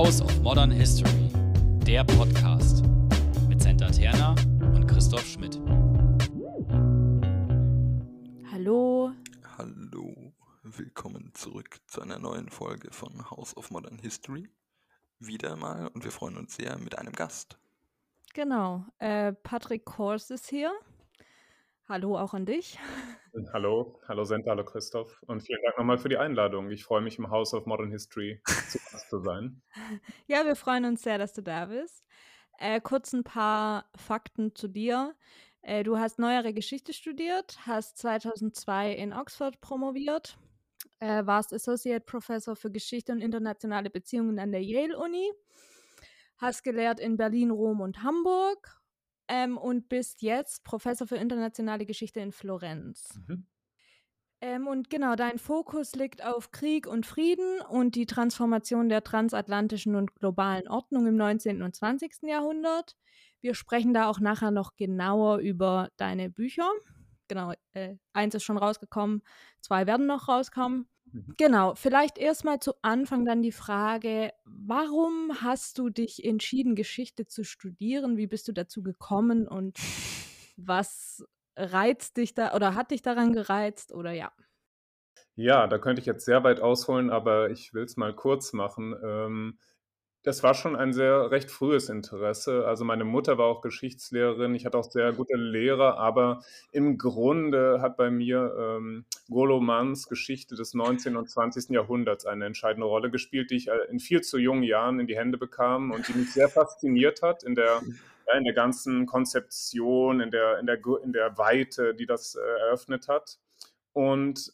House of Modern History, der Podcast mit Senta Terna und Christoph Schmidt. Hallo. Hallo, willkommen zurück zu einer neuen Folge von House of Modern History. Wieder mal und wir freuen uns sehr mit einem Gast. Genau, äh, Patrick Kors ist hier. Hallo auch an dich. Hallo, hallo Senta, hallo Christoph und vielen Dank nochmal für die Einladung. Ich freue mich im House of Modern History zu Gast zu sein. Ja, wir freuen uns sehr, dass du da bist. Äh, kurz ein paar Fakten zu dir. Äh, du hast neuere Geschichte studiert, hast 2002 in Oxford promoviert, äh, warst Associate Professor für Geschichte und internationale Beziehungen an der Yale Uni, hast gelehrt in Berlin, Rom und Hamburg ähm, und bist jetzt Professor für internationale Geschichte in Florenz. Mhm. Ähm, und genau, dein Fokus liegt auf Krieg und Frieden und die Transformation der transatlantischen und globalen Ordnung im 19. und 20. Jahrhundert. Wir sprechen da auch nachher noch genauer über deine Bücher. Genau, äh, eins ist schon rausgekommen, zwei werden noch rauskommen. Mhm. Genau, vielleicht erstmal zu Anfang dann die Frage, warum hast du dich entschieden, Geschichte zu studieren? Wie bist du dazu gekommen und was reizt dich da oder hat dich daran gereizt oder ja? Ja, da könnte ich jetzt sehr weit ausholen, aber ich will es mal kurz machen. Ähm, das war schon ein sehr recht frühes Interesse. Also meine Mutter war auch Geschichtslehrerin, ich hatte auch sehr gute Lehrer, aber im Grunde hat bei mir ähm, Golomans Geschichte des 19. und 20. Jahrhunderts eine entscheidende Rolle gespielt, die ich äh, in viel zu jungen Jahren in die Hände bekam und die mich sehr fasziniert hat in der, ja, in der ganzen Konzeption, in der, in, der, in der Weite, die das äh, eröffnet hat. Und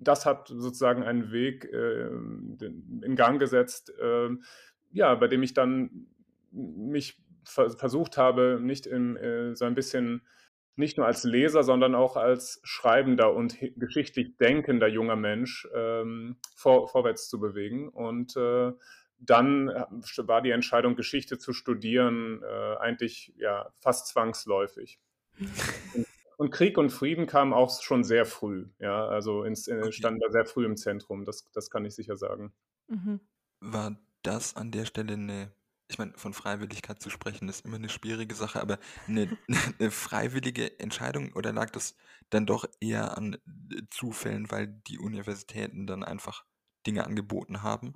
das hat sozusagen einen Weg äh, in Gang gesetzt, äh, ja, bei dem ich dann mich ver versucht habe, nicht im, äh, so ein bisschen nicht nur als Leser, sondern auch als schreibender und geschichtlich denkender junger Mensch ähm, vor, vorwärts zu bewegen. Und äh, dann äh, war die Entscheidung, Geschichte zu studieren, äh, eigentlich ja fast zwangsläufig. und Krieg und Frieden kamen auch schon sehr früh, ja, also ins, äh, standen da sehr früh im Zentrum, das, das kann ich sicher sagen. Mhm. War das an der Stelle eine, ich meine, von Freiwilligkeit zu sprechen, ist immer eine schwierige Sache, aber eine, eine freiwillige Entscheidung oder lag das dann doch eher an äh, Zufällen, weil die Universitäten dann einfach Dinge angeboten haben?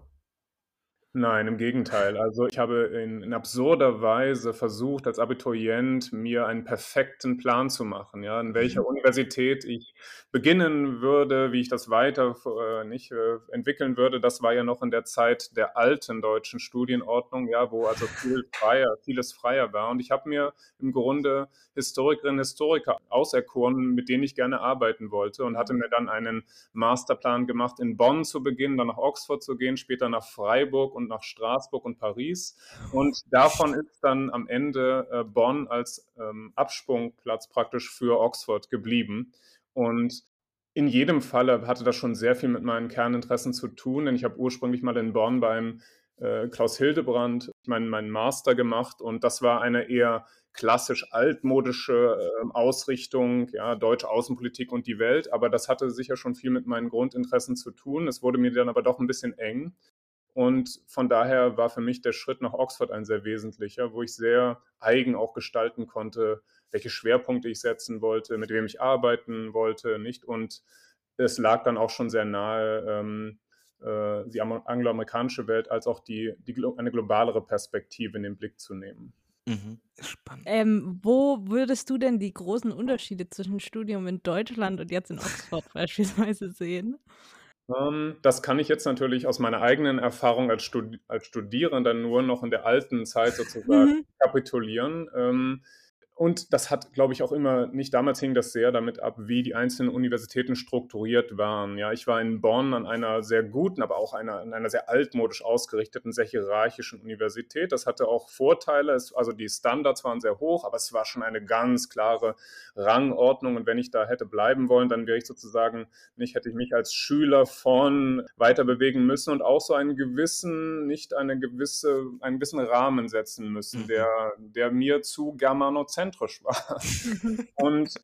Nein, im Gegenteil. Also ich habe in, in absurder Weise versucht, als Abiturient mir einen perfekten Plan zu machen, ja, in welcher Mhm. Universität ich beginnen würde, wie ich das weiter äh, nicht äh, entwickeln würde. Das war ja noch in der Zeit der alten deutschen Studienordnung, ja, wo also viel freier, vieles freier war. Und ich habe mir im Grunde Historikerinnen und Historiker auserkoren, mit denen ich gerne arbeiten wollte und hatte mir dann einen Masterplan gemacht, in Bonn zu beginnen, dann nach Oxford zu gehen, später nach Freiburg und nach Straßburg und Paris. Und davon ist dann am Ende äh, Bonn als ähm, Absprungplatz praktisch für Oxford geblieben. Und in jedem Falle hatte das schon sehr viel mit meinen Kerninteressen zu tun, denn ich habe ursprünglich mal in Bonn beim äh, Klaus Hildebrand meinen, meinen Master gemacht und das war eine eher klassisch altmodische äh, Ausrichtung, ja, deutsche Außenpolitik und die Welt, aber das hatte sicher schon viel mit meinen Grundinteressen zu tun. Es wurde mir dann aber doch ein bisschen eng. Und von daher war für mich der Schritt nach Oxford ein sehr wesentlicher, wo ich sehr eigen auch gestalten konnte, welche Schwerpunkte ich setzen wollte, mit wem ich arbeiten wollte, nicht. Und es lag dann auch schon sehr nahe, ähm, äh, die angloamerikanische Welt als auch die, die, eine globalere Perspektive in den Blick zu nehmen. Mhm. Spannend. Ähm, wo würdest du denn die großen Unterschiede zwischen Studium in Deutschland und jetzt in Oxford beispielsweise sehen? Ähm, das kann ich jetzt natürlich aus meiner eigenen Erfahrung als, Studi als Studierender nur noch in der alten Zeit sozusagen Mhm. kapitulieren. Und das hat, glaube ich, auch immer, nicht damals hing das sehr damit ab, wie die einzelnen Universitäten strukturiert waren. Ja, ich war in Bonn an einer sehr guten, aber auch einer, an einer sehr altmodisch ausgerichteten, sehr hierarchischen Universität. Das hatte auch Vorteile. Es, also die Standards waren sehr hoch, aber es war schon eine ganz klare Rangordnung. Und wenn ich da hätte bleiben wollen, dann wäre ich sozusagen nicht, hätte ich mich als Schüler von weiter bewegen müssen und auch so einen gewissen, nicht eine gewisse, einen gewissen Rahmen setzen müssen, Mhm. der, der mir zu germanozentrisch war. Mhm. Und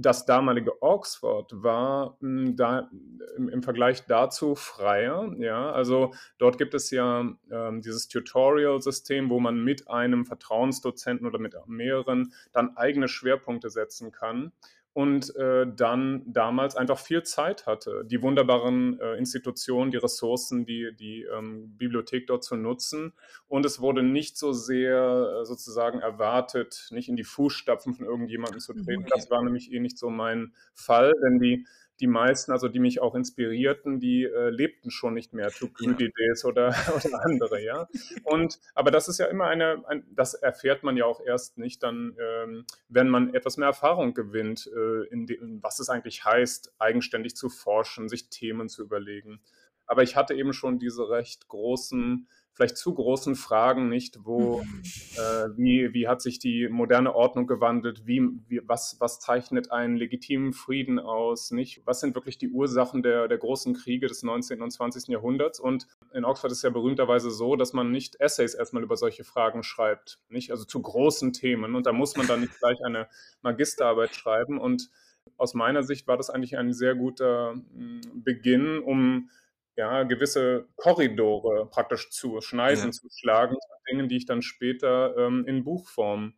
das damalige Oxford war hm, da im, im, Vergleich dazu freier. Ja, also dort gibt es ja ähm, dieses Tutorial-System, wo man mit einem Vertrauensdozenten oder mit mehreren dann eigene Schwerpunkte setzen kann und äh, dann damals einfach viel Zeit hatte, die wunderbaren äh, Institutionen, die Ressourcen, die, die ähm, Bibliothek dort zu nutzen. Und es wurde nicht so sehr äh, sozusagen erwartet, nicht in die Fußstapfen von irgendjemandem zu treten. Okay. Das war nämlich eh nicht so mein Fall, denn die die meisten, also die mich auch inspirierten, die äh, lebten schon nicht mehr, Thukydides ja. oder, oder andere, ja. Und aber das ist ja immer eine, ein, das erfährt man ja auch erst nicht dann, ähm, wenn man etwas mehr Erfahrung gewinnt, äh, in dem, was es eigentlich heißt, eigenständig zu forschen, sich Themen zu überlegen. Aber ich hatte eben schon diese recht großen vielleicht zu großen Fragen nicht, wo, mhm. äh, wie, wie hat sich die moderne Ordnung gewandelt, wie, wie, was, was zeichnet einen legitimen Frieden aus, nicht? Was sind wirklich die Ursachen der, der großen Kriege des 19. und 20. Jahrhunderts? Und in Oxford ist ja berühmterweise so, dass man nicht Essays erstmal über solche Fragen schreibt, nicht? Also zu großen Themen. Und da muss man dann nicht gleich eine Magisterarbeit schreiben. Und aus meiner Sicht war das eigentlich ein sehr guter hm, Beginn, um ja, gewisse Korridore praktisch zu schneiden, ja. zu schlagen, Dinge, die ich dann später ähm, in Buchform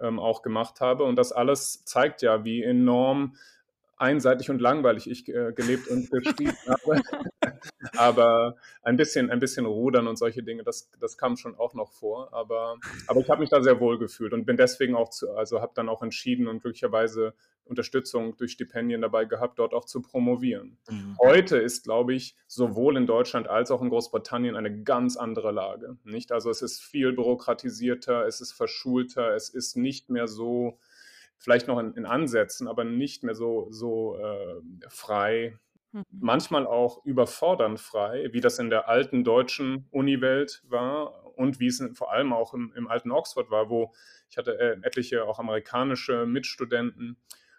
ähm, auch gemacht habe. Und das alles zeigt ja, wie enorm einseitig und langweilig ich äh, gelebt und geschrieben habe. aber ein bisschen, ein bisschen rudern und solche Dinge, das, das kam schon auch noch vor. Aber, aber ich habe mich da sehr wohl gefühlt und bin deswegen auch zu, also habe dann auch entschieden und glücklicherweise Unterstützung durch Stipendien dabei gehabt, dort auch zu promovieren. Mhm. Heute ist, glaube ich, sowohl in Deutschland als auch in Großbritannien eine ganz andere Lage. Nicht? Also es ist viel bürokratisierter, es ist verschulter, es ist nicht mehr so, vielleicht noch in, in Ansätzen, aber nicht mehr so, so äh, frei. Mhm. Manchmal auch überfordernd frei, wie das in der alten deutschen Uniwelt war und wie es vor allem auch im, im alten Oxford war, wo ich hatte äh, etliche auch amerikanische Mitstudenten,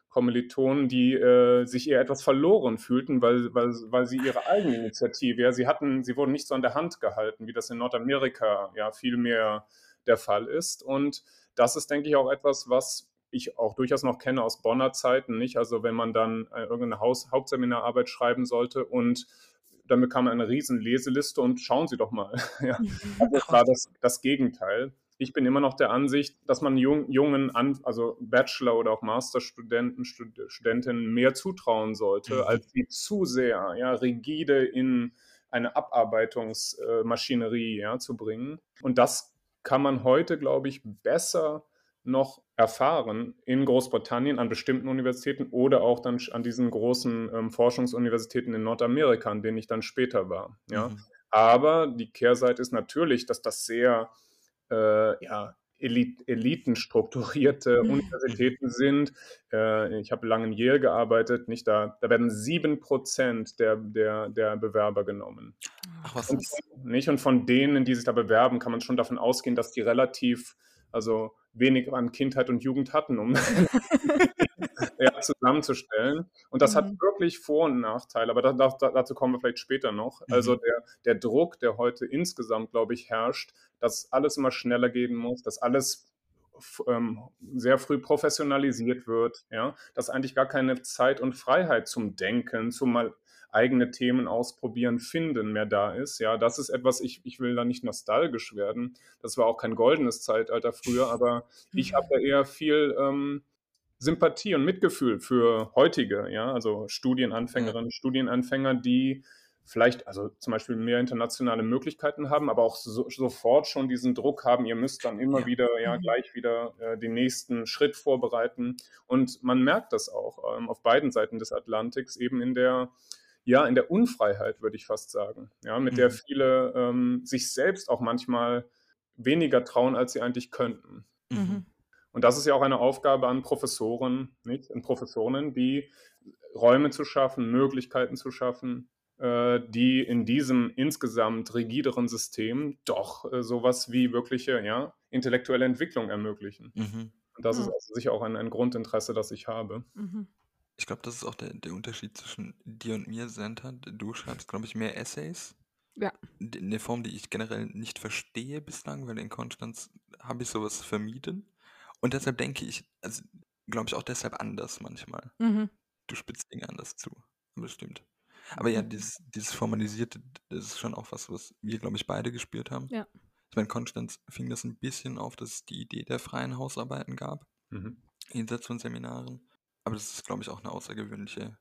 Kommilitonen, die äh, sich eher etwas verloren fühlten, weil, weil, weil sie ihre eigene Initiative, ja, sie hatten, sie wurden nicht so an der Hand gehalten, wie das in Nordamerika ja viel mehr der Fall ist. Und das ist, denke ich, auch etwas, was ich auch durchaus noch kenne aus Bonner Zeiten, nicht? Also wenn man dann äh, irgendeine Haus Hauptseminararbeit schreiben sollte und dann bekam man eine riesen Leseliste und schauen Sie doch mal. ja. Also das war das, das Gegenteil ich bin immer noch der Ansicht, dass man jung, jungen, also Bachelor- oder auch Masterstudenten, Stud Studentinnen mehr zutrauen sollte, mhm. als sie zu sehr ja, rigide in eine Abarbeitungsmaschinerie ja, zu bringen. Und das kann man heute, glaube ich, besser noch erfahren in Großbritannien an bestimmten Universitäten oder auch dann an diesen großen ähm, Forschungsuniversitäten in Nordamerika, an denen ich dann später war. Ja. Mhm. Aber die Kehrseite ist natürlich, dass das sehr äh, ja, Elit elitenstrukturierte mhm. Universitäten sind. Äh, ich habe lange in Yale gearbeitet, nicht da, da werden sieben Prozent der, der, der Bewerber genommen. Ach, was und, ist? Nicht? Und von denen, die sich da bewerben, kann man schon davon ausgehen, dass die relativ, also wenig an Kindheit und Jugend hatten, um ja, zusammenzustellen. Und das mhm. hat wirklich Vor- und Nachteile, aber da, da, dazu kommen wir vielleicht später noch. Mhm. Also der, der Druck, der heute insgesamt, glaube ich, herrscht, dass alles immer schneller gehen muss, dass alles ähm, sehr früh professionalisiert wird, ja, dass eigentlich gar keine Zeit und Freiheit zum Denken, zum mal eigene Themen ausprobieren, finden mehr da ist. Ja, das ist etwas, ich, ich will da nicht nostalgisch werden. Das war auch kein goldenes Zeitalter früher, aber ich mhm. habe da eher viel ähm, Sympathie und Mitgefühl für heutige, ja, also Studienanfängerinnen. Studienanfänger, die vielleicht, also zum Beispiel mehr internationale Möglichkeiten haben, aber auch so, sofort schon diesen Druck haben, ihr müsst dann immer ja. wieder, ja, mhm. gleich wieder äh, den nächsten Schritt vorbereiten. Und man merkt das auch ähm, auf beiden Seiten des Atlantiks, eben in der, ja, in der Unfreiheit, würde ich fast sagen, ja, mit mhm. der viele ähm, sich selbst auch manchmal weniger trauen, als sie eigentlich könnten. Mhm. Und das ist ja auch eine Aufgabe an Professoren, nicht? Und Professorinnen, die Räume zu schaffen, Möglichkeiten zu schaffen, äh, die in diesem insgesamt rigideren System doch äh, sowas wie wirkliche ja, intellektuelle Entwicklung ermöglichen. Mhm. Und das ja. ist also sicher auch ein, ein, Grundinteresse, das ich habe. Mhm. Ich glaube, das ist auch der, der Unterschied zwischen dir und mir, Senta. Du schreibst, glaube ich, mehr Essays. Ja. Eine Form, die ich generell nicht verstehe bislang, weil in Konstanz habe ich sowas vermieden. Und deshalb denke ich, also glaube ich, auch deshalb anders manchmal. Mhm. Du spitzt Dinge anders zu. Aber das stimmt. Aber ja, dieses, dieses Formalisierte, das ist schon auch was, was wir, glaube ich, beide gespürt haben. Ja. Ich meine, Konstanz fing das ein bisschen auf, dass es die Idee der freien Hausarbeiten gab, Mhm. jenseits von Seminaren. Aber das ist, glaube ich, auch eine außergewöhnliche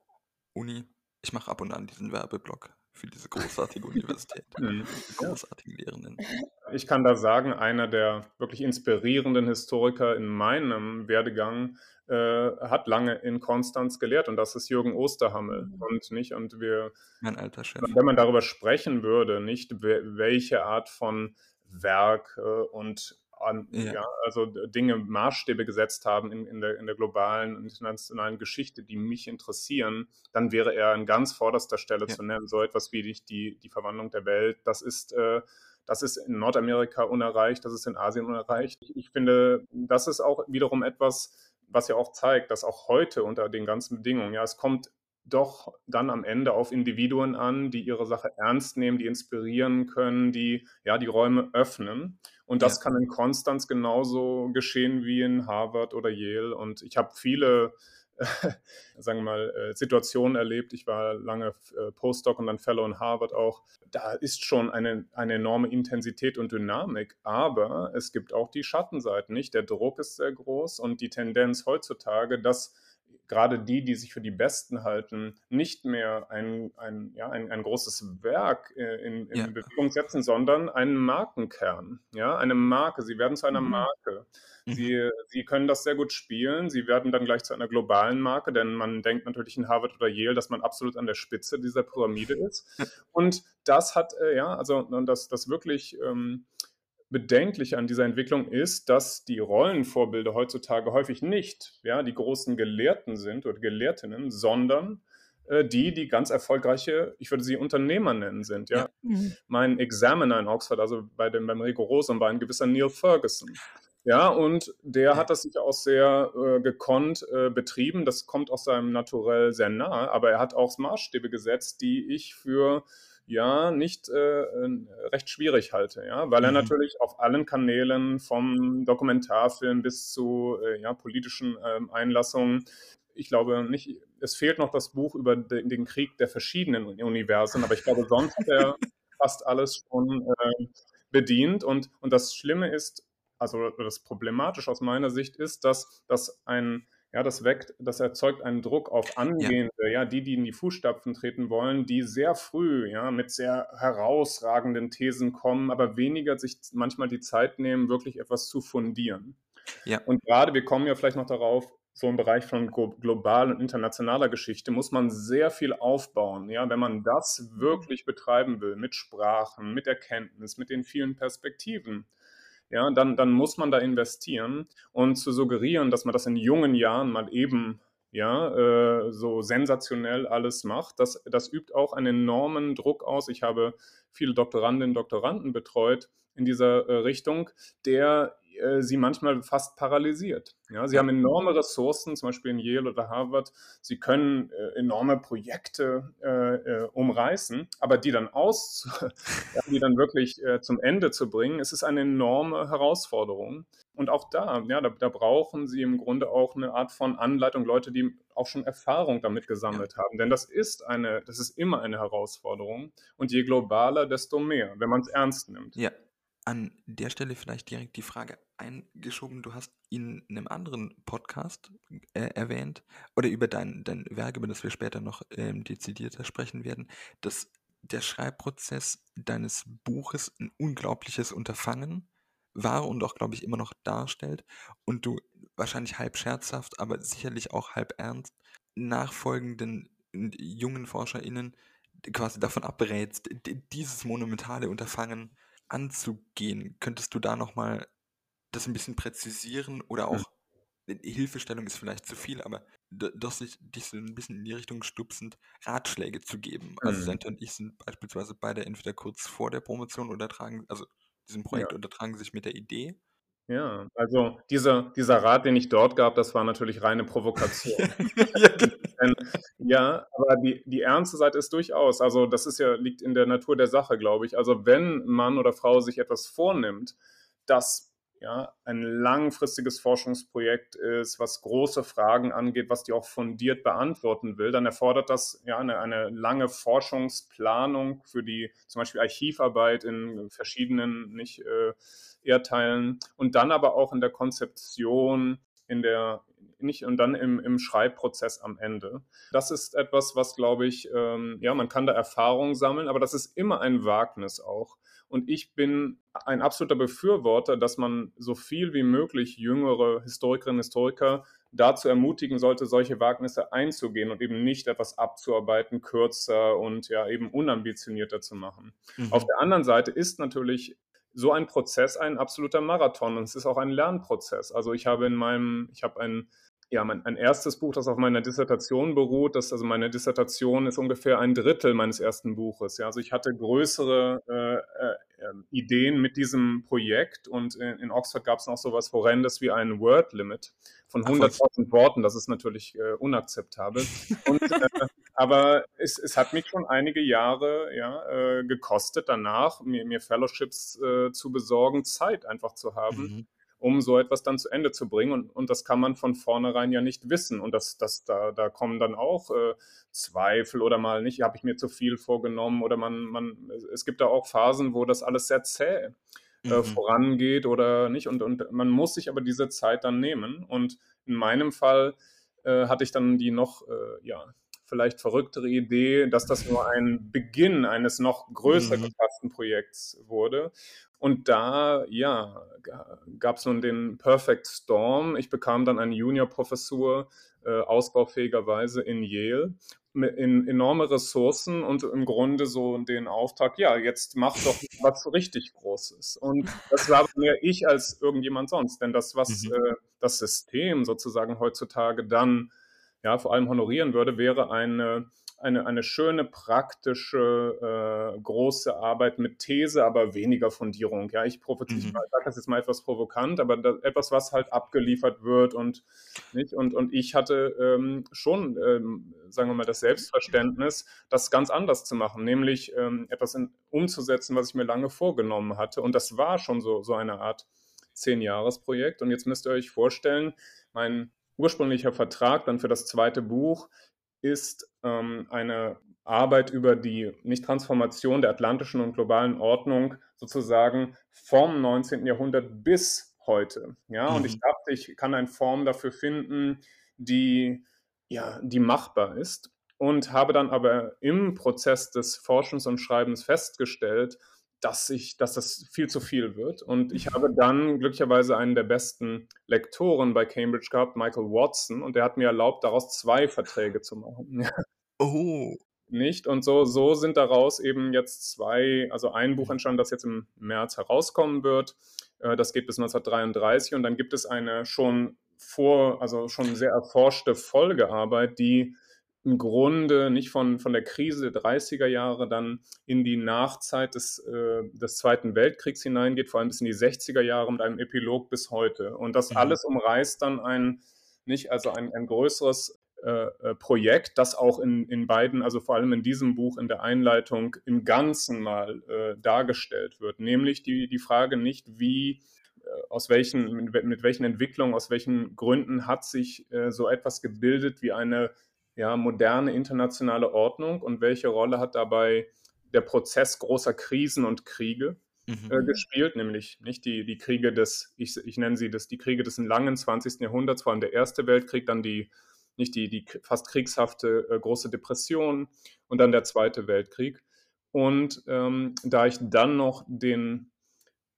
Uni. Ich mache ab und an diesen Werbeblock für diese großartige Universität. Mhm. Großartigen Lehrenden. Ich kann da sagen, einer der wirklich inspirierenden Historiker in meinem Werdegang äh, hat lange in Konstanz gelehrt und das ist Jürgen Osterhammel Mhm. und nicht und wir Mein alter Chef. wenn man darüber sprechen würde, nicht we- welche Art von Werk äh, und an, Ja. ja. also Dinge, Maßstäbe gesetzt haben in, in, der, in der globalen und internationalen Geschichte, die mich interessieren, dann wäre er an ganz vorderster Stelle Ja. zu nennen. So etwas wie die, die, die Verwandlung der Welt, das ist, äh, das ist in Nordamerika unerreicht, das ist in Asien unerreicht. Ich, ich finde, das ist auch wiederum etwas, was ja auch zeigt, dass auch heute unter den ganzen Bedingungen, ja, es kommt doch dann am Ende auf Individuen an, die ihre Sache ernst nehmen, die inspirieren können, die ja die Räume öffnen. Und das Ja. kann in Konstanz genauso geschehen wie in Harvard oder Yale. Und ich habe viele, sagen wir mal, äh, Situationen erlebt. Ich war lange äh, Postdoc und dann Fellow in Harvard auch. Da ist schon eine, eine enorme Intensität und Dynamik. Aber es gibt auch die Schattenseiten, nicht? Der Druck ist sehr groß und die Tendenz heutzutage, dass gerade die, die sich für die Besten halten, nicht mehr ein, ein, ja, ein, ein großes Werk äh, in, in Ja. Bewegung setzen, sondern einen Markenkern, ja, eine Marke. Sie werden zu einer Mhm. Marke. Mhm. Sie, sie können das sehr gut spielen. Sie werden dann gleich zu einer globalen Marke, denn man denkt natürlich in Harvard oder Yale, dass man absolut an der Spitze dieser Pyramide ist. Und das hat, äh, ja, also das, das wirklich ähm, Bedenkliche an dieser Entwicklung ist, dass die Rollenvorbilder heutzutage häufig nicht ja, die großen Gelehrten sind oder Gelehrtinnen, sondern äh, die, die ganz erfolgreiche, ich würde sie Unternehmer nennen, sind. Ja? Ja. Mhm. Mein Examiner in Oxford, also bei dem, beim Rigorosum, war ein gewisser Neil Ferguson. Ja, und der hat das sich auch sehr äh, gekonnt äh, betrieben. Das kommt aus seinem Naturell sehr nahe, aber er hat auch Maßstäbe gesetzt, die ich für ja nicht äh, äh, recht schwierig halte, ja, weil er Mhm. natürlich auf allen Kanälen vom Dokumentarfilm bis zu äh, ja, politischen ähm, Einlassungen ich glaube nicht, es fehlt noch das Buch über den, den Krieg der verschiedenen Universen, aber ich glaube, sonst hat er fast alles schon äh, bedient. Und, und das Schlimme ist, also das Problematische aus meiner Sicht ist, dass, dass ein, ja, das weckt, das erzeugt einen Druck auf Angehende, ja. ja, die, die in die Fußstapfen treten wollen, die sehr früh, ja, mit sehr herausragenden Thesen kommen, aber weniger sich manchmal die Zeit nehmen, wirklich etwas zu fundieren. Ja. Und gerade, wir kommen ja vielleicht noch darauf, so im Bereich von global und internationaler Geschichte muss man sehr viel aufbauen. Ja, wenn man das wirklich betreiben will, mit Sprachen, mit Erkenntnis, mit den vielen Perspektiven, ja, dann, dann muss man da investieren und zu suggerieren, dass man das in jungen Jahren mal eben ja, äh, so sensationell alles macht, das, das übt auch einen enormen Druck aus. Ich habe viele Doktorandinnen und Doktoranden betreut in dieser äh, Richtung, der äh, sie manchmal fast paralysiert. Ja, sie haben enorme Ressourcen, zum Beispiel in Yale oder Harvard. Sie können äh, enorme Projekte äh, umreißen, aber die dann aus, die dann wirklich äh, zum Ende zu bringen, es ist eine enorme Herausforderung. Und auch da, ja, da, da, brauchen sie im Grunde auch eine Art von Anleitung, Leute, die auch schon Erfahrung damit gesammelt ja. haben. Denn das ist eine, das ist immer eine Herausforderung. Und je globaler, desto mehr, wenn man es ernst nimmt. Ja, an der Stelle vielleicht direkt die Frage eingeschoben. Du hast in einem anderen Podcast äh, erwähnt oder über dein, dein Werk, über das wir später noch ähm, dezidierter sprechen werden, dass der Schreibprozess deines Buches ein unglaubliches Unterfangen war und auch, glaube ich, immer noch darstellt und du wahrscheinlich halb scherzhaft, aber sicherlich auch halb ernst nachfolgenden jungen ForscherInnen quasi davon abrätst, dieses monumentale Unterfangen anzugehen. Könntest du da nochmal das ein bisschen präzisieren oder auch hm. Hilfestellung ist vielleicht zu viel, aber doch sich dich so ein bisschen in die Richtung stupsend Ratschläge zu geben. Also Mhm. Senta und ich sind beispielsweise beide entweder kurz vor der Promotion oder tragen, also diesem Projekt Ja. untertragen sich mit der Idee. Ja, also dieser, dieser Rat, den ich dort gab, das war natürlich reine Provokation. ja, genau. Denn, ja, aber die, die ernste Seite ist durchaus, also das ist ja, liegt in der Natur der Sache, glaube ich. Also wenn Mann oder Frau sich etwas vornimmt, das ja, ein langfristiges Forschungsprojekt ist, was große Fragen angeht, was die auch fundiert beantworten will, dann erfordert das ja eine, eine lange Forschungsplanung für die zum Beispiel Archivarbeit in verschiedenen nicht, äh, Erdteilen und dann aber auch in der Konzeption, in der nicht und dann im, im Schreibprozess am Ende. Das ist etwas, was glaube ich, ähm, ja, man kann da Erfahrung sammeln, aber das ist immer ein Wagnis auch. Und ich bin ein absoluter Befürworter, dass man so viel wie möglich jüngere Historikerinnen und Historiker dazu ermutigen sollte, solche Wagnisse einzugehen und eben nicht etwas abzuarbeiten, kürzer und ja eben unambitionierter zu machen. Mhm. Auf der anderen Seite ist natürlich so ein Prozess ein absoluter Marathon und es ist auch ein Lernprozess. Also ich habe in meinem, ich habe ein ja, mein, ein erstes Buch, das auf meiner Dissertation beruht. Das, also meine Dissertation ist ungefähr ein Drittel meines ersten Buches. Ja, also ich hatte größere äh, äh, ähm, Ideen mit diesem Projekt und in, in Oxford gab es noch so etwas Horrendes wie ein Word Limit von 100.000 Worten. Das ist natürlich äh, unakzeptabel. Und, äh, aber es, es hat mich schon einige Jahre ja, äh, gekostet, danach mir, mir Fellowships äh, zu besorgen, Zeit einfach zu haben. Mhm um so etwas dann zu Ende zu bringen. Und, und das kann man von vornherein ja nicht wissen. Und das, das, da, da kommen dann auch äh, Zweifel oder mal nicht, habe ich mir zu viel vorgenommen oder man, man, es gibt da auch Phasen, wo das alles sehr zäh äh, mhm. vorangeht oder nicht. Und, und man muss sich aber diese Zeit dann nehmen. Und in meinem Fall äh, hatte ich dann die noch, äh, ja, vielleicht verrücktere Idee, dass das nur ein Beginn eines noch größer mhm. gefassten Projekts wurde. Und da, ja, gab es nun den Perfect Storm. Ich bekam dann eine Juniorprofessur, äh, ausbaufähigerweise in Yale, in enorme Ressourcen und im Grunde so den Auftrag, ja, jetzt mach doch was so richtig Großes. Und das war mehr ich als irgendjemand sonst, denn das, was mhm. äh, das System sozusagen heutzutage dann ja, vor allem honorieren würde, wäre eine eine, eine schöne, praktische, äh, große Arbeit mit These, aber weniger Fundierung. Ja, ich mhm. sage das jetzt mal etwas provokant, aber das, etwas, was halt abgeliefert wird und nicht. Und, und ich hatte ähm, schon, ähm, sagen wir mal, das Selbstverständnis, das ganz anders zu machen, nämlich ähm, etwas in, umzusetzen, was ich mir lange vorgenommen hatte. Und das war schon so, so eine Art Zehn-Jahres-Projekt. Und jetzt müsst ihr euch vorstellen, mein ursprünglicher Vertrag dann für das zweite Buch ist ähm, eine Arbeit über die Nicht-Transformation der atlantischen und globalen Ordnung sozusagen vom 19. Jahrhundert bis heute. Ja, mhm. und ich mhm. dachte, ich kann eine Form dafür finden, die, ja, die machbar ist. Und habe dann aber im Prozess des Forschens und Schreibens festgestellt, dass ich, dass das viel zu viel wird. Und ich habe dann glücklicherweise einen der besten Lektoren bei Cambridge gehabt, Michael Watson, und der hat mir erlaubt, daraus zwei Verträge zu machen. Oh. Nicht? Und so, so sind daraus eben jetzt zwei, also ein Buch entstanden, das jetzt im März herauskommen wird. Äh, das geht bis 1933 und dann gibt es eine schon vor, also schon sehr erforschte Folgearbeit, die im Grunde nicht von, von der Krise der 30er Jahre dann in die Nachzeit des, äh, des Zweiten Weltkriegs hineingeht, vor allem bis in die 60er Jahre mit einem Epilog bis heute. Und das mhm. alles umreißt dann ein, nicht, also ein, ein größeres äh, äh, Projekt, das auch in, in beiden, also vor allem in diesem Buch in der Einleitung im Ganzen mal äh, dargestellt wird. Nämlich die, die Frage nicht, wie äh, aus welchen, mit, mit, welchen Entwicklungen, aus welchen Gründen hat sich äh, so etwas gebildet wie eine ja, moderne internationale Ordnung und welche Rolle hat dabei der Prozess großer Krisen und Kriege mhm. äh, gespielt, nämlich nicht die, die Kriege des, ich, ich nenne sie das, die Kriege des langen 20. Jahrhunderts, vor allem der Erste Weltkrieg, dann die, nicht die, die fast kriegshafte äh, große Depression und dann der Zweite Weltkrieg. Und ähm, da ich dann noch den,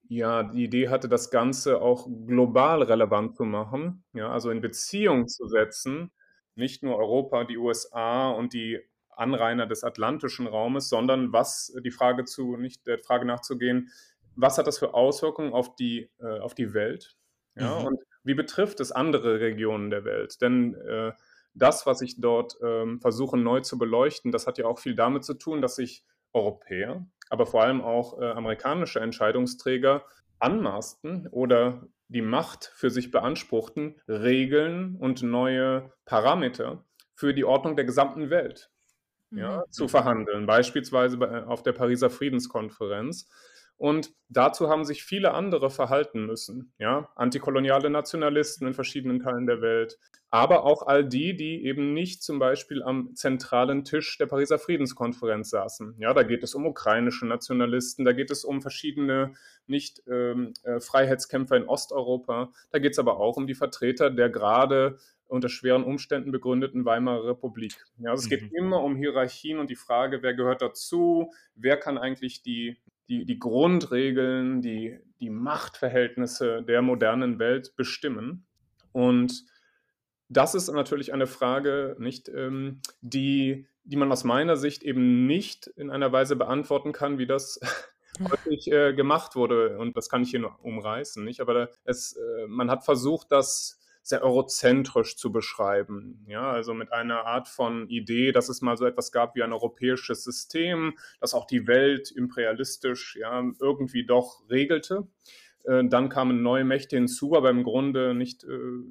ja, die Idee hatte, das Ganze auch global relevant zu machen, ja, also in Beziehung zu setzen nicht nur Europa, die USA und die Anrainer des atlantischen Raumes, sondern was die Frage zu, nicht der Frage nachzugehen, was hat das für Auswirkungen auf die, äh, auf die Welt? Ja, mhm. Und wie betrifft es andere Regionen der Welt? Denn äh, das, was ich dort ähm, versuche neu zu beleuchten, das hat ja auch viel damit zu tun, dass sich Europäer, aber vor allem auch äh, amerikanische Entscheidungsträger anmaßten oder die Macht für sich beanspruchten, Regeln und neue Parameter für die Ordnung der gesamten Welt ja, mhm. zu verhandeln, beispielsweise auf der Pariser Friedenskonferenz. Und dazu haben sich viele andere verhalten müssen. Ja? Antikoloniale Nationalisten in verschiedenen Teilen der Welt, aber auch all die, die eben nicht zum Beispiel am zentralen Tisch der Pariser Friedenskonferenz saßen. Ja, da geht es um ukrainische Nationalisten, da geht es um verschiedene nicht ähm, äh, Freiheitskämpfer in Osteuropa, da geht es aber auch um die Vertreter der gerade unter schweren Umständen begründeten Weimarer Republik. Ja, also es geht mhm. immer um Hierarchien und die Frage, wer gehört dazu, wer kann eigentlich die die, die Grundregeln, die, die Machtverhältnisse der modernen Welt bestimmen. Und das ist natürlich eine Frage, nicht, ähm, die, die man aus meiner Sicht eben nicht in einer Weise beantworten kann, wie das häufig äh, gemacht wurde. Und das kann ich hier nur umreißen. Nicht? Aber es, äh, man hat versucht, das sehr eurozentrisch zu beschreiben. Ja, also mit einer Art von Idee, dass es mal so etwas gab wie ein europäisches System, das auch die Welt imperialistisch ja, irgendwie doch regelte. Äh, dann kamen neue Mächte hinzu, aber im Grunde nicht, äh,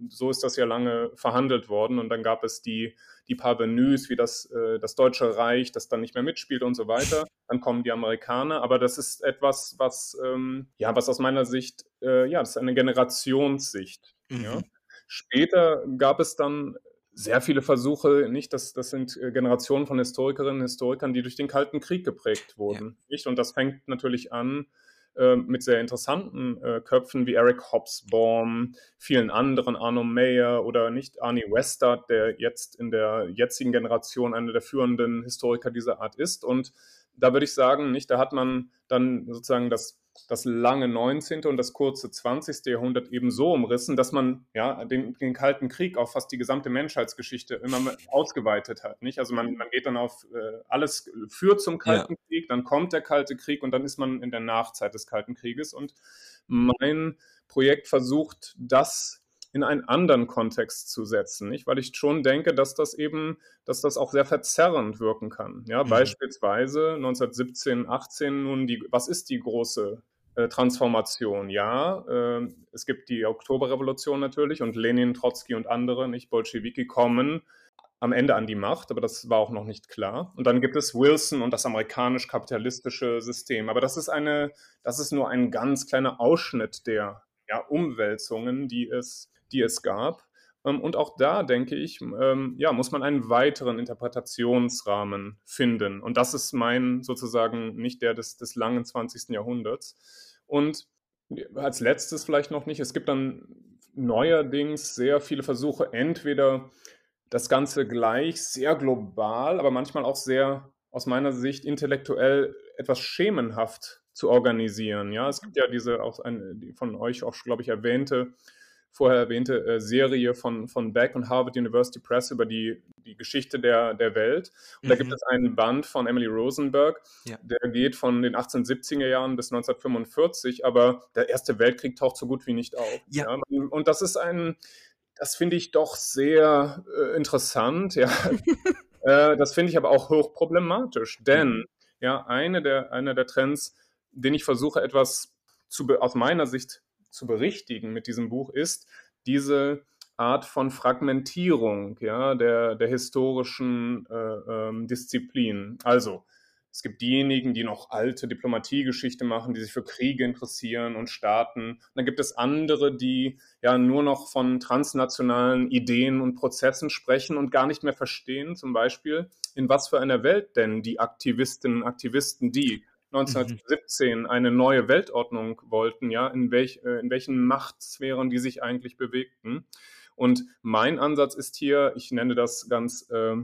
so ist das ja lange verhandelt worden. Und dann gab es die, die Parvenus, wie das, äh, das Deutsche Reich, das dann nicht mehr mitspielt und so weiter. Dann kommen die Amerikaner. Aber das ist etwas, was, ähm, ja, was aus meiner Sicht, ja, das ist eine Generationssicht. Mhm. Ja. Später gab es dann sehr viele Versuche, nicht, das, das sind äh, Generationen von Historikerinnen und Historikern, die durch den Kalten Krieg geprägt wurden. Ja. Nicht? Und das fängt natürlich an äh, mit sehr interessanten äh, Köpfen wie Eric Hobsbawm, vielen anderen, Arno Mayer oder nicht Arnie Westad, der jetzt in der jetzigen Generation einer der führenden Historiker dieser Art ist. Und da würde ich sagen, nicht, da hat man dann sozusagen das das lange 19. und das kurze 20. Jahrhundert eben so umrissen, dass man ja den, den Kalten Krieg auf fast die gesamte Menschheitsgeschichte immer ausgeweitet hat. Nicht? Also man, man geht dann auf äh, alles führt zum Kalten ja. Krieg, dann kommt der Kalte Krieg und dann ist man in der Nachzeit des Kalten Krieges. Und mein Projekt versucht, das in einen anderen Kontext zu setzen, nicht? Weil ich schon denke, dass das eben, dass das auch sehr verzerrend wirken kann. Ja, mhm. beispielsweise 1917, 18 nun die, was ist die große äh, Transformation? Ja, äh, es gibt die Oktoberrevolution natürlich und Lenin, Trotzki und andere, nicht Bolschewiki kommen am Ende an die Macht, aber das war auch noch nicht klar. Und dann gibt es Wilson und das amerikanisch-kapitalistische System. Aber das ist eine, das ist nur ein ganz kleiner Ausschnitt der ja, Umwälzungen, die es die es gab. Ähm, und auch da, denke ich, ähm, ja, muss man einen weiteren Interpretationsrahmen finden. Und das ist mein sozusagen nicht der des, des langen 20. Jahrhunderts. Und als letztes vielleicht noch nicht, es gibt dann neuerdings sehr viele Versuche, entweder das Ganze gleich sehr global, aber manchmal auch sehr aus meiner Sicht intellektuell etwas schemenhaft zu organisieren. Ja, es gibt ja diese auch eine, die von euch auch, glaube ich, erwähnte vorher erwähnte äh, Serie von, von Beck und Harvard University Press über die, die Geschichte der, der Welt. Und mhm. da gibt mhm. es einen Band von Emily Rosenberg, ja. der geht von den 1870er Jahren bis 1945, aber der Erste Weltkrieg taucht so gut wie nicht auf. Ja. ja? Und das ist ein, das finde ich doch sehr äh, interessant, ja. äh, das finde ich aber auch hochproblematisch, denn mhm. ja, eine der, einer der Trends, den ich versuche etwas zu, aus meiner Sicht zu berichtigen mit diesem Buch ist diese Art von Fragmentierung ja, der, der historischen äh, ähm, Disziplin. Also es gibt diejenigen, die noch alte Diplomatiegeschichte machen, die sich für Kriege interessieren und Staaten. Und dann gibt es andere, die ja nur noch von transnationalen Ideen und Prozessen sprechen und gar nicht mehr verstehen, zum Beispiel, in was für einer Welt denn die Aktivistinnen und Aktivisten, die 1917 eine neue Weltordnung wollten, ja, in, welch, äh, in welchen Machtsphären die sich eigentlich bewegten. Und mein Ansatz ist hier, ich nenne das ganz äh,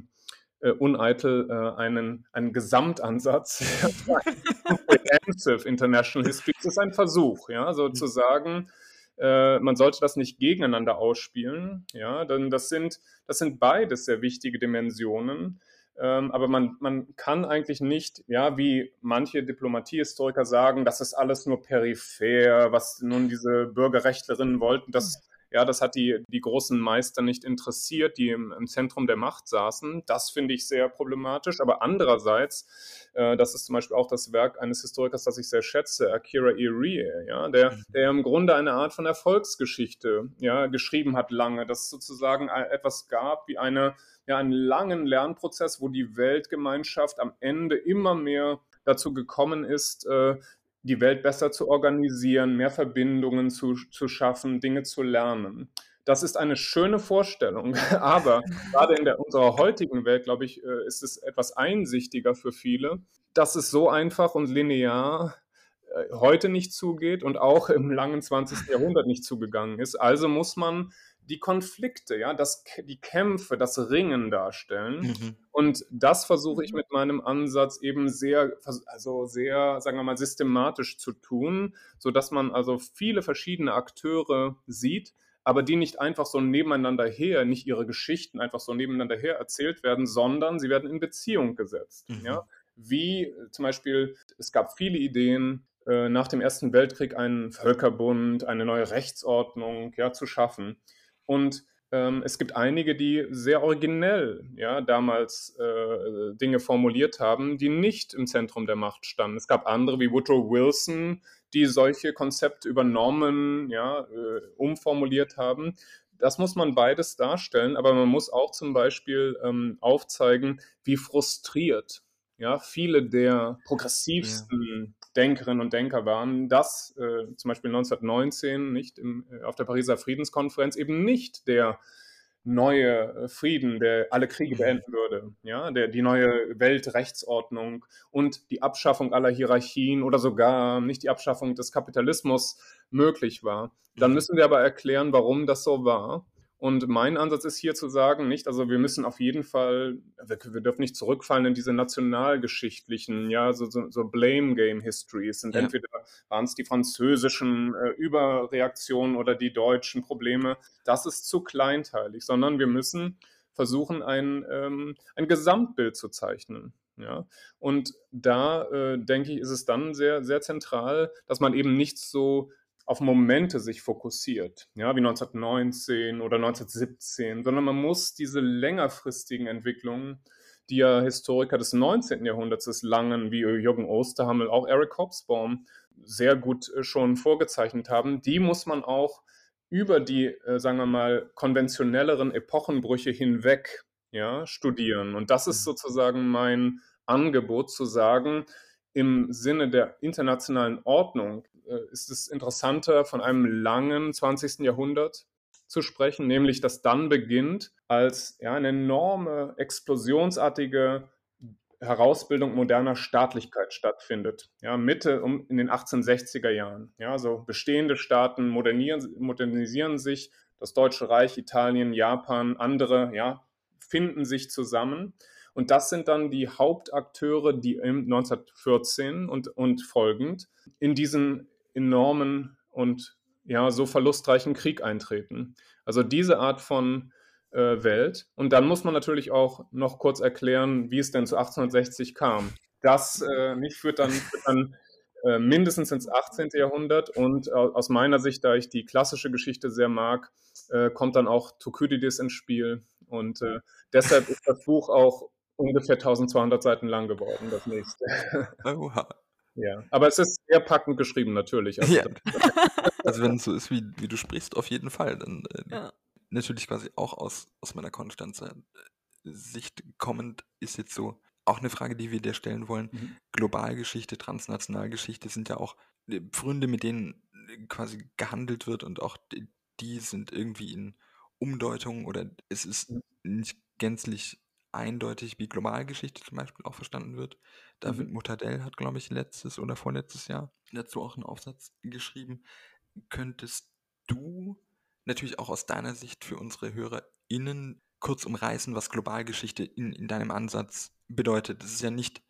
äh, uneitel, äh, einen, einen Gesamtansatz, Comprehensive International History. Das ist ein Versuch, ja, sozusagen. Äh, man sollte das nicht gegeneinander ausspielen, ja, denn das sind, das sind beides sehr wichtige Dimensionen. Ähm, aber man, man kann eigentlich nicht, ja, wie manche Diplomatiehistoriker sagen, das ist alles nur peripher, was nun diese Bürgerrechtlerinnen wollten, das, ja, das hat die, die großen Meister nicht interessiert, die im, im Zentrum der Macht saßen. Das finde ich sehr problematisch. Aber andererseits, äh, das ist zum Beispiel auch das Werk eines Historikers, das ich sehr schätze, Akira Irie, ja, der, mhm. der im Grunde eine Art von Erfolgsgeschichte ja, geschrieben hat lange, dass es sozusagen etwas gab wie eine ja einen langen Lernprozess, wo die Weltgemeinschaft am Ende immer mehr dazu gekommen ist, äh, die Welt besser zu organisieren, mehr Verbindungen zu, zu schaffen, Dinge zu lernen. Das ist eine schöne Vorstellung, aber gerade in der, unserer heutigen Welt, glaube ich, äh, ist es etwas einsichtiger für viele, dass es so einfach und linear äh, heute nicht zugeht und auch im langen 20. Jahrhundert nicht zugegangen ist. Also muss man die Konflikte, ja, das, die Kämpfe, das Ringen darstellen. Mhm. Und das versuche ich mit meinem Ansatz eben sehr, also sehr, sagen wir mal, systematisch zu tun, sodass man also viele verschiedene Akteure sieht, aber die nicht einfach so nebeneinander her, nicht ihre Geschichten einfach so nebeneinander her erzählt werden, sondern sie werden in Beziehung gesetzt. Mhm. Ja? Wie zum Beispiel, es gab viele Ideen, äh, nach dem Ersten Weltkrieg einen Völkerbund, eine neue Rechtsordnung ja, zu schaffen. Und ähm, es gibt einige, die sehr originell ja, damals äh, Dinge formuliert haben, die nicht im Zentrum der Macht standen. Es gab andere wie Woodrow Wilson, die solche Konzepte übernommen, ja, äh, umformuliert haben. Das muss man beides darstellen, aber man muss auch zum Beispiel ähm, aufzeigen, wie frustriert ja, viele der progressivsten ja. Denkerinnen und Denker waren, dass äh, zum Beispiel 1919 nicht im, äh, auf der Pariser Friedenskonferenz eben nicht der neue äh, Frieden, der alle Kriege beenden würde, ja, der, die neue Weltrechtsordnung und die Abschaffung aller Hierarchien oder sogar nicht die Abschaffung des Kapitalismus möglich war. Dann müssen wir aber erklären, warum das so war und mein Ansatz ist hier zu sagen, nicht, also wir müssen auf jeden Fall, wir, wir dürfen nicht zurückfallen in diese nationalgeschichtlichen, ja, so, so, so Blame Game Histories. Und ja. entweder waren es die französischen äh, Überreaktionen oder die deutschen Probleme. Das ist zu kleinteilig, sondern wir müssen versuchen, ein, ähm, ein Gesamtbild zu zeichnen. Ja, und da äh, denke ich, ist es dann sehr, sehr zentral, dass man eben nicht so auf Momente sich fokussiert, ja, wie 1919 oder 1917, sondern man muss diese längerfristigen Entwicklungen, die ja Historiker des 19. Jahrhunderts des Langen, wie Jürgen Osterhammel, auch Eric Hobsbawm, sehr gut äh, schon vorgezeichnet haben, die muss man auch über die, äh, sagen wir mal, konventionelleren Epochenbrüche hinweg ja, studieren. Und das ist mhm. sozusagen mein Angebot zu sagen, im Sinne der internationalen Ordnung ist es interessanter, von einem langen 20. Jahrhundert zu sprechen, nämlich das dann beginnt, als ja, eine enorme, explosionsartige Herausbildung moderner Staatlichkeit stattfindet. Ja, Mitte um, in den 1860er Jahren. Ja, also bestehende Staaten modernisieren, modernisieren sich, das Deutsche Reich, Italien, Japan, andere ja, finden sich zusammen. Und das sind dann die Hauptakteure, die im 1914 und, und folgend in diesen enormen und ja, so verlustreichen Krieg eintreten. Also diese Art von äh, Welt. Und dann muss man natürlich auch noch kurz erklären, wie es denn zu 1860 kam. Das äh, nicht führt dann, führt dann äh, mindestens ins 18. Jahrhundert und äh, aus meiner Sicht, da ich die klassische Geschichte sehr mag, äh, kommt dann auch Thukydides ins Spiel. Und äh, deshalb ist das Buch auch ungefähr 1200 Seiten lang geworden, das nächste. Oha. Ja, aber es ist sehr packend geschrieben, natürlich. Also, ja. also wenn es so ist, wie, wie du sprichst, auf jeden Fall. Dann äh, ja. natürlich quasi auch aus, aus meiner Konstanzer äh, Sicht kommend ist jetzt so auch eine Frage, die wir dir stellen wollen. Mhm. Globalgeschichte, Transnationalgeschichte sind ja auch äh, Pfründe, mit denen äh, quasi gehandelt wird und auch die, die sind irgendwie in Umdeutung oder es ist mhm. nicht gänzlich eindeutig, wie Globalgeschichte zum Beispiel auch verstanden wird. David. Mutadell hat, glaube ich, letztes oder vorletztes Jahr dazu auch einen Aufsatz geschrieben. Könntest du natürlich auch aus deiner Sicht für unsere HörerInnen kurz umreißen, was Globalgeschichte in, in deinem Ansatz bedeutet? Das ist ja nicht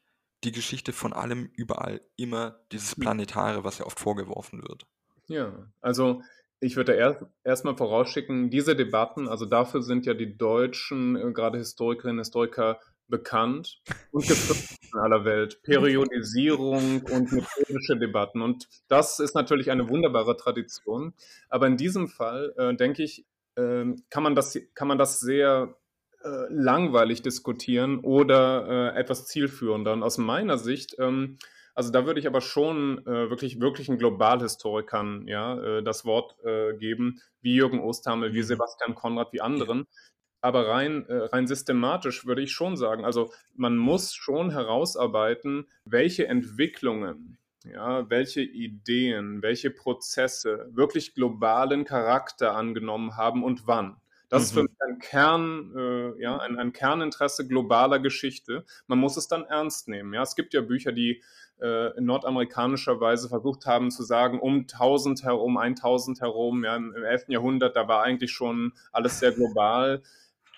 die Geschichte von allem überall immer dieses Planetare, was ja oft vorgeworfen wird. Ja, also ich würde erst erstmal vorausschicken, diese Debatten, also dafür sind ja die deutschen, äh, gerade Historikerinnen und Historiker, bekannt und gefördert in aller Welt. Periodisierung und methodische Debatten. Und das ist natürlich eine wunderbare Tradition. Aber in diesem Fall, äh, denke ich, äh, kann, man das, kann man das sehr äh, langweilig diskutieren oder äh, etwas zielführender. Und aus meiner Sicht ähm, also da würde ich aber schon äh, wirklich wirklichen Globalhistorikern ja, äh, das Wort äh, geben, wie Jürgen Osthamel, wie mhm. Sebastian Konrad, wie anderen. Aber rein, äh, rein systematisch würde ich schon sagen, also man muss schon herausarbeiten, welche Entwicklungen ja, welche Ideen, welche Prozesse wirklich globalen Charakter angenommen haben und wann. Das mhm. ist für mhm. mich ein Kern, äh, ja, ein, ein, Kerninteresse globaler Geschichte. Man muss es dann ernst nehmen. Ja, es gibt ja Bücher, die äh, in nordamerikanischer Weise versucht haben zu sagen, um 1000 herum, 1000 herum, ja, im 11. Jahrhundert, da war eigentlich schon alles sehr global.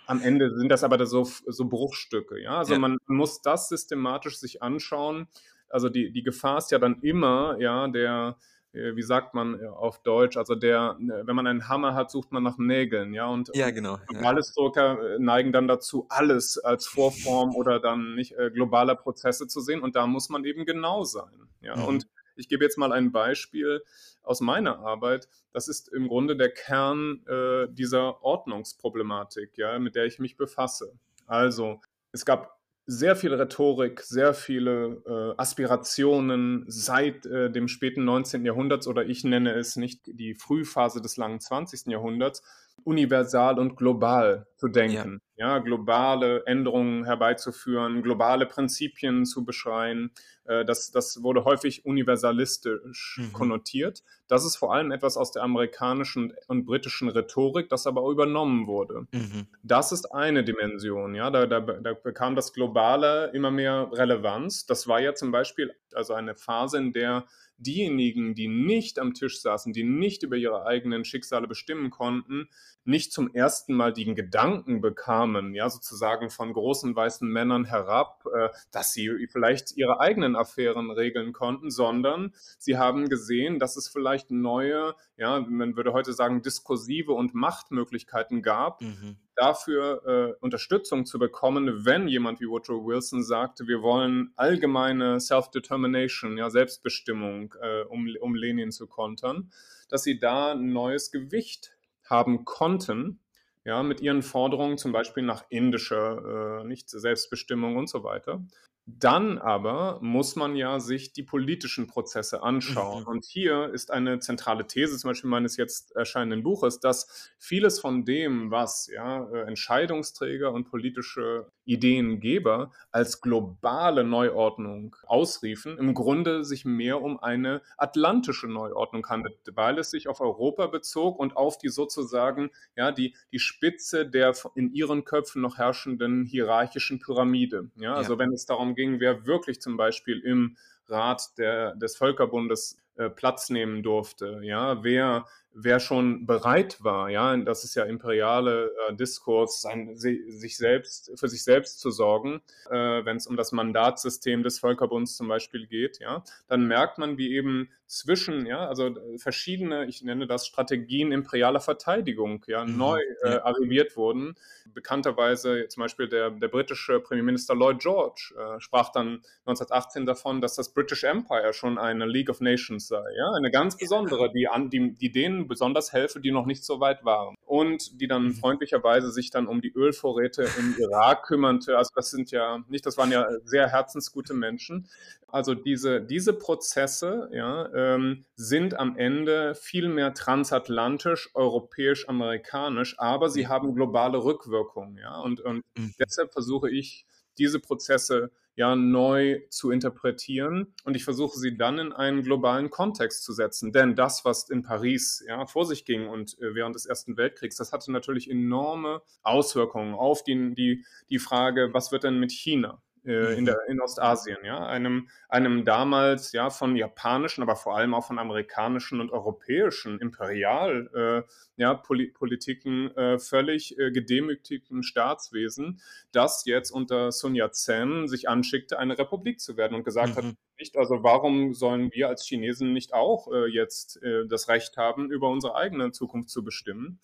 Am Ende sind das aber so, so Bruchstücke. Ja, also ja. man muss das systematisch sich anschauen. Also die, die Gefahr ist ja dann immer, ja, der, äh, wie sagt man äh, auf Deutsch, also der, ne, wenn man einen Hammer hat, sucht man nach Nägeln, ja, und ja, genau, Globalisdrucker ja. neigen dann dazu, alles als Vorform oder dann nicht äh, globaler Prozesse zu sehen und da muss man eben genau sein, ja, mhm. und ich gebe jetzt mal ein Beispiel aus meiner Arbeit. Das ist im Grunde der Kern äh, dieser Ordnungsproblematik, ja, mit der ich mich befasse. Also, es gab sehr viel Rhetorik, sehr viele äh, Aspirationen seit äh, dem späten 19. Jahrhunderts oder ich nenne es nicht die Frühphase des langen 20. Jahrhunderts, universal und global zu denken, ja. ja. globale Änderungen herbeizuführen, globale Prinzipien zu beschreien. Äh, das, das wurde häufig universalistisch mhm. konnotiert. Das ist vor allem etwas aus der amerikanischen und britischen Rhetorik, das aber übernommen wurde. Mhm. Das ist eine Dimension, ja, da, da, da bekam das Globale immer mehr Relevanz. Das war ja zum Beispiel also eine Phase, in der diejenigen, die nicht am Tisch saßen, die nicht über ihre eigenen Schicksale bestimmen konnten, nicht zum ersten Mal den Gedanken bekamen, ja, sozusagen von großen weißen Männern herab, äh, dass sie vielleicht ihre eigenen Affären regeln konnten, sondern sie haben gesehen, dass es vielleicht neue, ja, man würde heute sagen, diskursive und Machtmöglichkeiten gab, mhm. dafür äh, Unterstützung zu bekommen, wenn jemand wie Woodrow Wilson sagte, wir wollen allgemeine Self-Determination, ja, Selbstbestimmung, äh, um, um Lenin zu kontern, dass sie da ein neues Gewicht haben konnten, ja, mit ihren Forderungen zum Beispiel nach indischer äh, nicht Selbstbestimmung und so weiter. Dann aber muss man ja sich die politischen Prozesse anschauen. Mhm. Und hier ist eine zentrale These, zum Beispiel meines jetzt erscheinenden Buches, dass vieles von dem, was ja, äh, Entscheidungsträger und politische Ideengeber als globale Neuordnung ausriefen, im Grunde sich mehr um eine atlantische Neuordnung handelt, weil es sich auf Europa bezog und auf die sozusagen, ja, die, die Spitze der in ihren Köpfen noch herrschenden hierarchischen Pyramide. Ja, also ja. wenn es darum ging, wer wirklich zum Beispiel im Rat der, des Völkerbundes äh, Platz nehmen durfte, ja, wer wer schon bereit war, ja, das ist ja imperiale äh, Diskurs, sein, sich selbst, für sich selbst zu sorgen, äh, wenn es um das Mandatssystem des Völkerbunds zum Beispiel geht, ja, dann merkt man, wie eben zwischen, ja, also verschiedene, ich nenne das Strategien imperialer Verteidigung, ja, mhm. neu äh, arriviert wurden. Bekannterweise zum Beispiel der, der britische Premierminister Lloyd George äh, sprach dann 1918 davon, dass das British Empire schon eine League of Nations sei, ja, eine ganz besondere, die, an, die, die denen besonders helfe, die noch nicht so weit waren. Und die dann mhm. freundlicherweise sich dann um die Ölvorräte im Irak kümmerte. Also das sind ja nicht, das waren ja sehr herzensgute Menschen. Also diese, diese Prozesse ja, ähm, sind am Ende viel mehr transatlantisch, europäisch, amerikanisch, aber sie mhm. haben globale Rückwirkungen. Ja? Und, und mhm. deshalb versuche ich, diese Prozesse ja neu zu interpretieren und ich versuche sie dann in einen globalen Kontext zu setzen. Denn das, was in Paris ja, vor sich ging und äh, während des Ersten Weltkriegs, das hatte natürlich enorme Auswirkungen auf die, die, die Frage, was wird denn mit China? Äh, in, der, in Ostasien, ja, einem, einem damals ja von japanischen, aber vor allem auch von amerikanischen und europäischen Imperial, äh, ja, Poli Politiken äh, völlig äh, gedemütigten Staatswesen, das jetzt unter Sun Yat-sen sich anschickte, eine Republik zu werden und gesagt mhm. hat, nicht, also warum sollen wir als Chinesen nicht auch äh, jetzt äh, das Recht haben, über unsere eigene Zukunft zu bestimmen?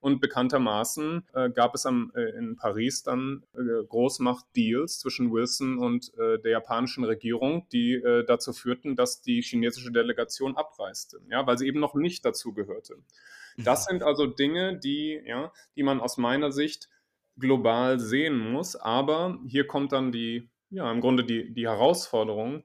Und bekanntermaßen äh, gab es am, äh, in Paris dann äh, Großmacht-Deals zwischen Wilson und äh, der japanischen Regierung, die äh, dazu führten, dass die chinesische Delegation abreiste, ja, weil sie eben noch nicht dazu gehörte. Das sind also Dinge, die, ja, die man aus meiner Sicht global sehen muss. Aber hier kommt dann die, ja, im Grunde die, die Herausforderung.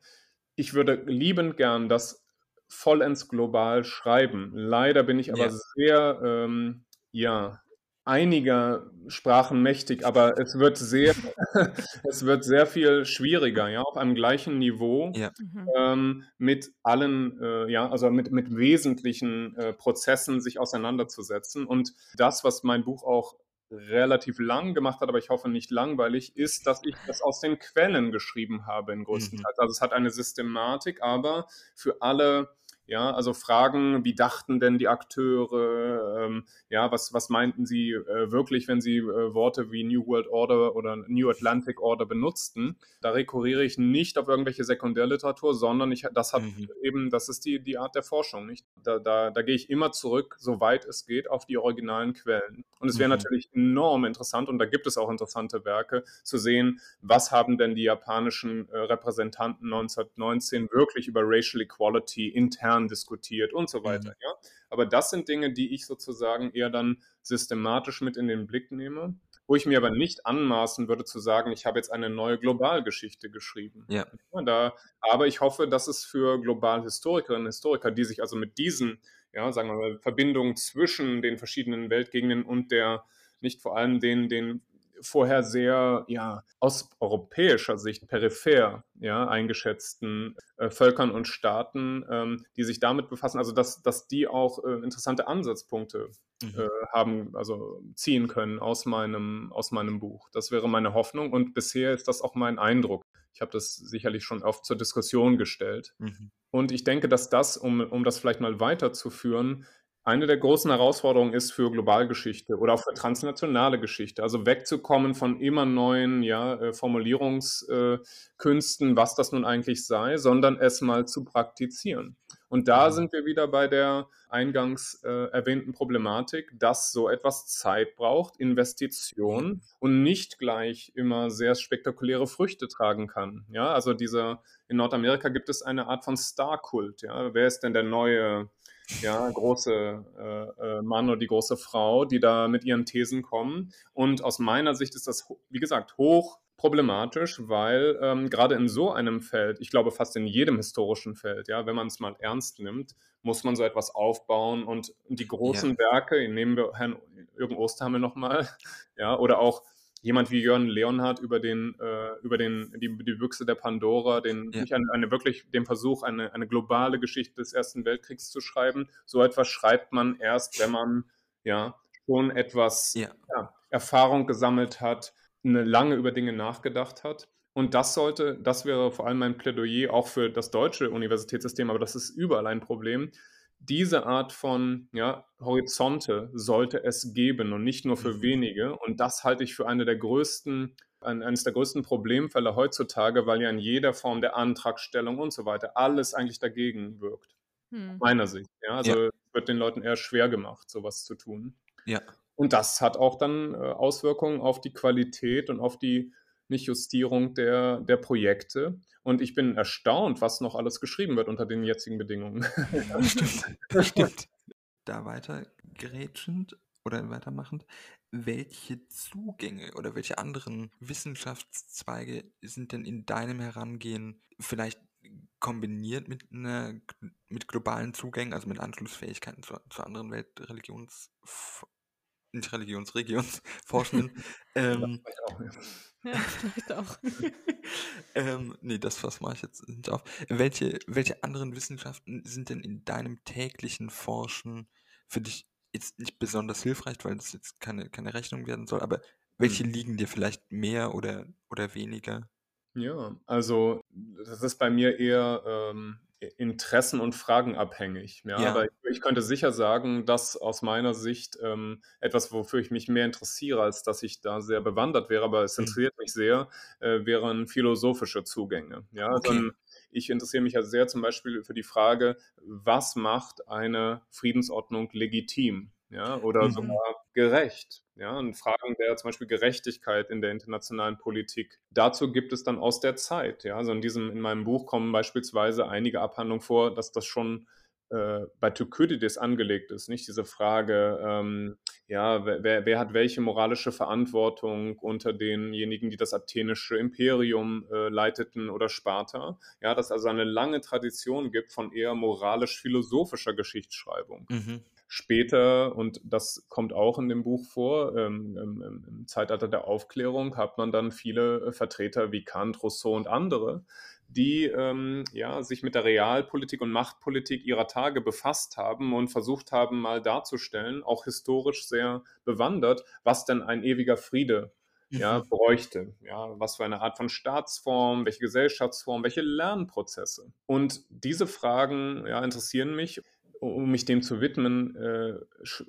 Ich würde liebend gern das vollends global schreiben. Leider bin ich aber ja. sehr ähm, ja, einiger Sprachen mächtig, aber es wird sehr, es wird sehr viel schwieriger, ja, auf einem gleichen Niveau Ja. Mhm. ähm, mit allen, äh, ja, also mit, mit wesentlichen äh, Prozessen sich auseinanderzusetzen. Und das, was mein Buch auch relativ lang gemacht hat, aber ich hoffe nicht langweilig, ist, dass ich das aus den Quellen geschrieben habe in größten Mhm. Teil. Also es hat eine Systematik, aber für alle ja, also Fragen, wie dachten denn die Akteure? Ähm, ja, was, was meinten sie äh, wirklich, wenn sie äh, Worte wie New World Order oder New Atlantic Order benutzten? Da rekurriere ich nicht auf irgendwelche Sekundärliteratur, sondern ich, das hat Mhm. eben, das ist die, die Art der Forschung, nicht? Da, da, da gehe ich immer zurück, soweit es geht, auf die originalen Quellen. Und es wäre Mhm. natürlich enorm interessant, und da gibt es auch interessante Werke, zu sehen, was haben denn die japanischen äh, Repräsentanten 1919 wirklich über Racial Equality intern diskutiert und so weiter. Mhm. Ja? Aber das sind Dinge, die ich sozusagen eher dann systematisch mit in den Blick nehme, wo ich mir aber nicht anmaßen würde zu sagen, ich habe jetzt eine neue Globalgeschichte geschrieben. Ja. da, aber ich hoffe, dass es für Globalhistorikerinnen und Historiker, die sich also mit diesen, ja, sagen wir mal, Verbindungen zwischen den verschiedenen Weltgegenden und der, nicht vor allem den, den vorher sehr ja, aus europäischer Sicht peripher ja, eingeschätzten äh, Völkern und Staaten, ähm, die sich damit befassen, also dass, dass die auch äh, interessante Ansatzpunkte Mhm. äh, haben, also ziehen können aus meinem, aus meinem Buch. Das wäre meine Hoffnung und bisher ist das auch mein Eindruck. Ich habe das sicherlich schon oft zur Diskussion gestellt. Mhm. Und ich denke, dass das, um, um das vielleicht mal weiterzuführen, eine der großen Herausforderungen ist für Globalgeschichte oder auch für transnationale Geschichte. Also wegzukommen von immer neuen ja, äh, Formulierungskünsten, was das nun eigentlich sei, sondern es mal zu praktizieren. Und da Mhm. sind wir wieder bei der eingangs äh, erwähnten Problematik, dass so etwas Zeit braucht, Investition und nicht gleich immer sehr spektakuläre Früchte tragen kann. Ja, also dieser, in Nordamerika gibt es eine Art von Star-Kult. Ja, wer ist denn der neue ja, große äh, äh, Mann oder die große Frau, die da mit ihren Thesen kommen. Und aus meiner Sicht ist das, wie gesagt, hoch problematisch, weil ähm, gerade in so einem Feld, ich glaube fast in jedem historischen Feld, ja, wenn man es mal ernst nimmt, muss man so etwas aufbauen und die großen Ja. Werke, nehmen wir Herrn Jürgen Osterhammer nochmal, ja, oder auch jemand wie Jörn Leonhardt über den, äh, über den, die, die Büchse der Pandora, den, Ja. eine, eine wirklich, den Versuch, eine, eine globale Geschichte des Ersten Weltkriegs zu schreiben. So etwas schreibt man erst, wenn man ja schon etwas Ja. ja, Erfahrung gesammelt hat, eine lange über Dinge nachgedacht hat. Und das sollte, das wäre vor allem mein Plädoyer auch für das deutsche Universitätssystem, aber das ist überall ein Problem. Diese Art von ja, Horizonte sollte es geben und nicht nur für Mhm. wenige. Und das halte ich für eine der größten, ein, eines der größten Problemfälle heutzutage, weil ja in jeder Form der Antragstellung und so weiter alles eigentlich dagegen wirkt. Hm. Meiner Sicht. Ja, also Ja. wird den Leuten eher schwer gemacht, sowas zu tun. Ja. Und das hat auch dann äh, Auswirkungen auf die Qualität und auf die Nicht-Justierung der, der Projekte. Und ich bin erstaunt, was noch alles geschrieben wird unter den jetzigen Bedingungen. Das stimmt. Stimmt. Da weiter gerätschend oder weitermachend, welche Zugänge oder welche anderen Wissenschaftszweige sind denn in deinem Herangehen vielleicht kombiniert mit einer mit globalen Zugängen, also mit Anschlussfähigkeiten zu, zu anderen Weltreligions nicht Religionsregionsforschenden. ähm, Vielleicht auch, ja. Ja, vielleicht auch. ähm, nee, das was mache ich jetzt nicht auf. Welche, welche anderen Wissenschaften sind denn in deinem täglichen Forschen für dich jetzt nicht besonders hilfreich, weil das jetzt keine, keine Rechnung werden soll, aber welche Hm. liegen dir vielleicht mehr oder, oder weniger? Ja, also das ist bei mir eher ähm, Interessen und Fragen abhängig. Ja, Ja. aber ich, ich könnte sicher sagen, dass aus meiner Sicht ähm, etwas, wofür ich mich mehr interessiere, als dass ich da sehr bewandert wäre, aber es Mhm. interessiert mich sehr, äh, wären philosophische Zugänge. Ja, also Okay. ein- ich interessiere mich ja sehr zum Beispiel für die Frage, was macht eine Friedensordnung legitim? Ja, oder Mhm. sogar gerecht. Ja, und Fragen der zum Beispiel Gerechtigkeit in der internationalen Politik. Dazu gibt es dann aus der Zeit. Ja, also in diesem, in meinem Buch kommen beispielsweise einige Abhandlungen vor, dass das schon äh, bei Thukydides angelegt ist, nicht diese Frage, ähm, ja, wer, wer, hat welche moralische Verantwortung unter denjenigen, die das athenische Imperium äh, leiteten oder Sparta. Ja, dass es also eine lange Tradition gibt von eher moralisch-philosophischer Geschichtsschreibung. Mhm. Später, und das kommt auch in dem Buch vor, ähm, im, im, Zeitalter der Aufklärung hat man dann viele äh, Vertreter wie Kant, Rousseau und andere, die ähm, ja, sich mit der Realpolitik und Machtpolitik ihrer Tage befasst haben und versucht haben, mal darzustellen, auch historisch sehr bewandert, was denn ein ewiger Friede ja, mhm. bräuchte. Ja, was für eine Art von Staatsform, welche Gesellschaftsform, welche Lernprozesse. Und diese Fragen ja, interessieren mich um mich dem zu widmen, äh,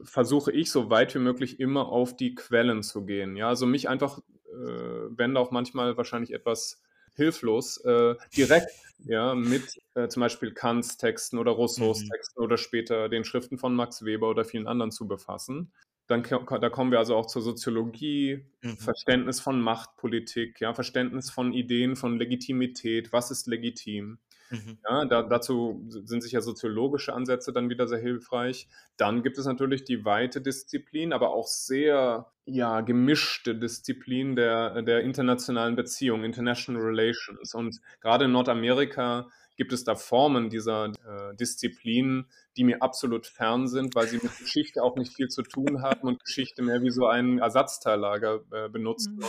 versuche ich so weit wie möglich immer auf die Quellen zu gehen. Ja, also mich einfach, äh, wenn auch manchmal wahrscheinlich etwas hilflos, äh, direkt ja, mit äh, zum Beispiel Kants Texten oder Rousseaus mhm. Texten oder später den Schriften von Max Weber oder vielen anderen zu befassen. Dann da kommen wir also auch zur Soziologie, mhm. Verständnis von Machtpolitik, ja, Verständnis von Ideen von Legitimität, was ist legitim. Mhm. Ja, da, dazu sind sicher soziologische Ansätze dann wieder sehr hilfreich. Dann gibt es natürlich die weite Disziplin, aber auch sehr ja, gemischte Disziplin der, der internationalen Beziehungen, International Relations. Und gerade in Nordamerika gibt es da Formen dieser äh, Disziplin, die mir absolut fern sind, weil sie mit Geschichte auch nicht viel zu tun haben und Geschichte mehr wie so ein Ersatzteillager äh, benutzen. Mhm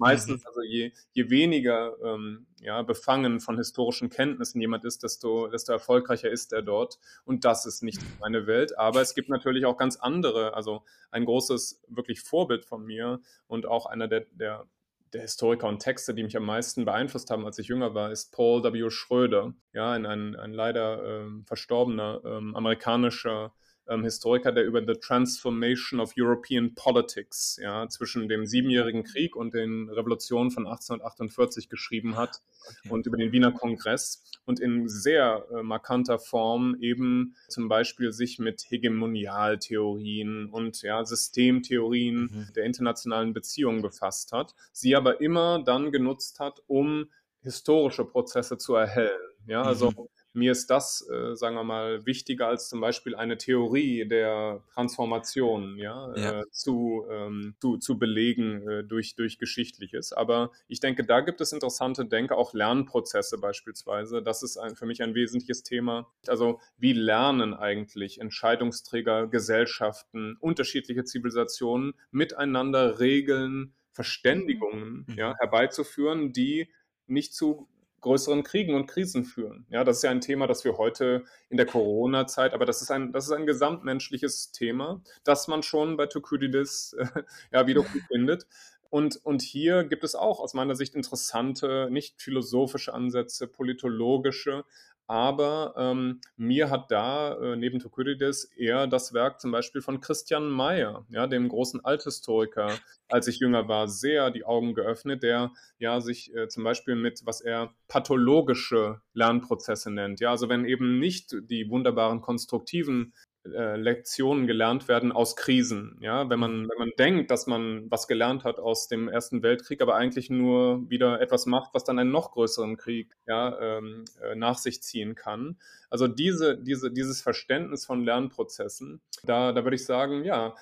meistens, mhm. also je, je weniger ähm, ja, befangen von historischen Kenntnissen jemand ist, desto, desto erfolgreicher ist er dort. Und das ist nicht meine Welt. Aber es gibt natürlich auch ganz andere, also ein großes wirklich Vorbild von mir und auch einer der, der der Historiker und Texte, die mich am meisten beeinflusst haben, als ich jünger war, ist Paul W. Schröder, ja, ein, ein, ein leider ähm, verstorbener ähm, amerikanischer ähm, Historiker, der über The Transformation of European Politics ja, zwischen dem Siebenjährigen Krieg und den Revolutionen von 1848 geschrieben hat okay. und über den Wiener Kongress und in sehr äh, markanter Form eben zum Beispiel sich mit Hegemonialtheorien und ja, Systemtheorien mhm. der internationalen Beziehungen befasst hat, sie aber immer dann genutzt hat, um historische Prozesse zu erhellen. Ja, also mhm mir ist das, äh, sagen wir mal, wichtiger als zum Beispiel eine Theorie der Transformation ja, ja. Äh, zu, ähm, zu, zu belegen äh, durch, durch Geschichtliches. Aber ich denke, da gibt es interessante Denke, auch Lernprozesse beispielsweise. Das ist ein, für mich ein wesentliches Thema. Also wie lernen eigentlich Entscheidungsträger, Gesellschaften, unterschiedliche Zivilisationen miteinander Regeln, Verständigungen mhm. ja, herbeizuführen, die nicht zu größeren Kriegen und Krisen führen. Ja, das ist ja ein Thema, das wir heute in der Corona-Zeit, aber das ist ein, das ist ein gesamtmenschliches Thema, das man schon bei Thukydides äh, ja wieder findet. Und, und hier gibt es auch aus meiner Sicht interessante, nicht philosophische Ansätze, politologische, aber ähm, mir hat da äh, neben Thukydides eher das Werk zum Beispiel von Christian Mayer, ja, dem großen Althistoriker, als ich jünger war, sehr die Augen geöffnet, der ja sich äh, zum Beispiel mit, was er pathologische Lernprozesse nennt. Ja, also wenn eben nicht die wunderbaren konstruktiven äh, Lektionen gelernt werden aus Krisen. Ja, wenn man, wenn man denkt, dass man was gelernt hat aus dem Ersten Weltkrieg, aber eigentlich nur wieder etwas macht, was dann einen noch größeren Krieg ja, ähm, äh, nach sich ziehen kann. Also diese, diese, dieses Verständnis von Lernprozessen, da, da würde ich sagen, ja,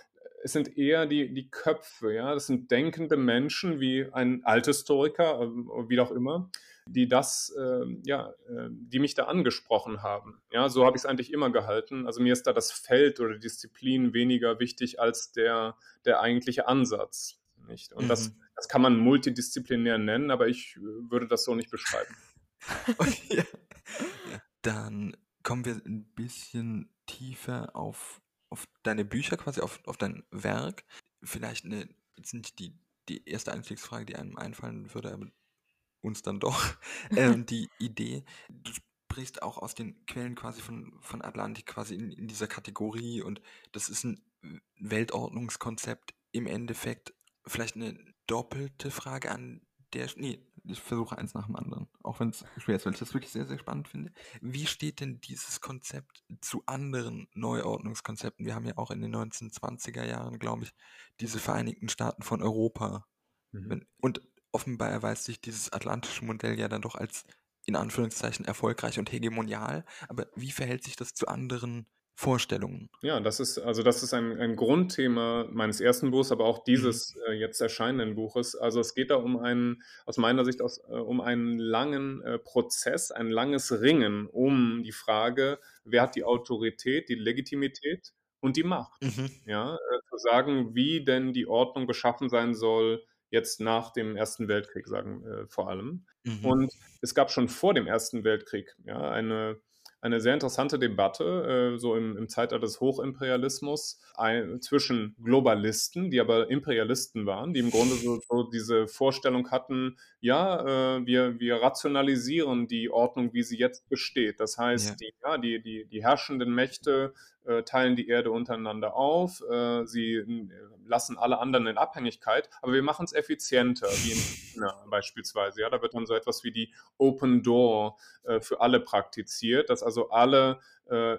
es sind eher die, die Köpfe, ja, das sind denkende Menschen wie ein Althistoriker, äh, wie auch immer, die das, äh, ja, äh, die mich da angesprochen haben. Ja, so habe ich es eigentlich immer gehalten. Also mir ist da das Feld oder die Disziplin weniger wichtig als der, der eigentliche Ansatz. Nicht? Und mhm. das, das kann man multidisziplinär nennen, aber ich äh, würde das so nicht beschreiben. Okay. Dann kommen wir ein bisschen tiefer auf, auf deine Bücher, quasi auf, auf dein Werk. Vielleicht eine, jetzt nicht die, die erste Einstiegsfrage, die einem einfallen würde, aber uns dann doch, ähm, die Idee, du sprichst auch aus den Quellen quasi von, von Atlantik quasi in, in dieser Kategorie und das ist ein Weltordnungskonzept im Endeffekt. Vielleicht eine doppelte Frage an der, nee, ich versuche eins nach dem anderen, auch wenn es schwer ist, weil ich das wirklich sehr, sehr spannend finde. Wie steht denn dieses Konzept zu anderen Neuordnungskonzepten? Wir haben ja auch in den 1920er Jahren, glaube ich, diese Vereinigten Staaten von Europa. Mhm. Und offenbar erweist sich dieses atlantische Modell ja dann doch als in Anführungszeichen erfolgreich und hegemonial. Aber wie verhält sich das zu anderen Vorstellungen? Ja, das ist also das ist ein, ein Grundthema meines ersten Buchs, aber auch dieses mhm. äh, jetzt erscheinenden Buches. Also es geht da um einen, aus meiner Sicht aus, äh, um einen langen äh, Prozess, ein langes Ringen um die Frage, wer hat die Autorität, die Legitimität und die Macht. Mhm. Ja, äh, zu sagen, wie denn die Ordnung beschaffen sein soll, jetzt nach dem Ersten Weltkrieg, sagen äh, vor allem. Mhm. Und es gab schon vor dem Ersten Weltkrieg ja, eine eine sehr interessante Debatte, äh, so im, im, Zeitalter des Hochimperialismus, ein, zwischen Globalisten, die aber Imperialisten waren, die im Grunde so, so diese Vorstellung hatten, ja, äh, wir, wir rationalisieren die Ordnung, wie sie jetzt besteht. Das heißt, ja. Die, ja, die, die, die herrschenden Mächte teilen die Erde untereinander auf, äh, sie äh, lassen alle anderen in Abhängigkeit, aber wir machen es effizienter, wie in China beispielsweise. Ja, da wird dann so etwas wie die Open Door für alle praktiziert, dass also alle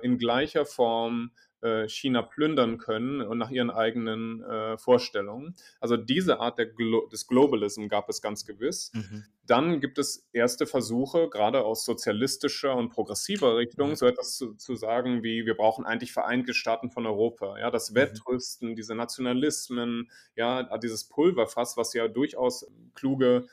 in gleicher Form äh, China plündern können und nach ihren eigenen äh, Vorstellungen. Also diese Art Glo des Globalism gab es ganz gewiss. Mhm. Dann gibt es erste Versuche, gerade aus sozialistischer und progressiver Richtung, mhm. so etwas zu, zu, sagen wie, wir brauchen eigentlich Vereinte Staaten von Europa. Ja, das mhm. Wettrüsten, diese Nationalismen, ja, dieses Pulverfass, was ja durchaus kluge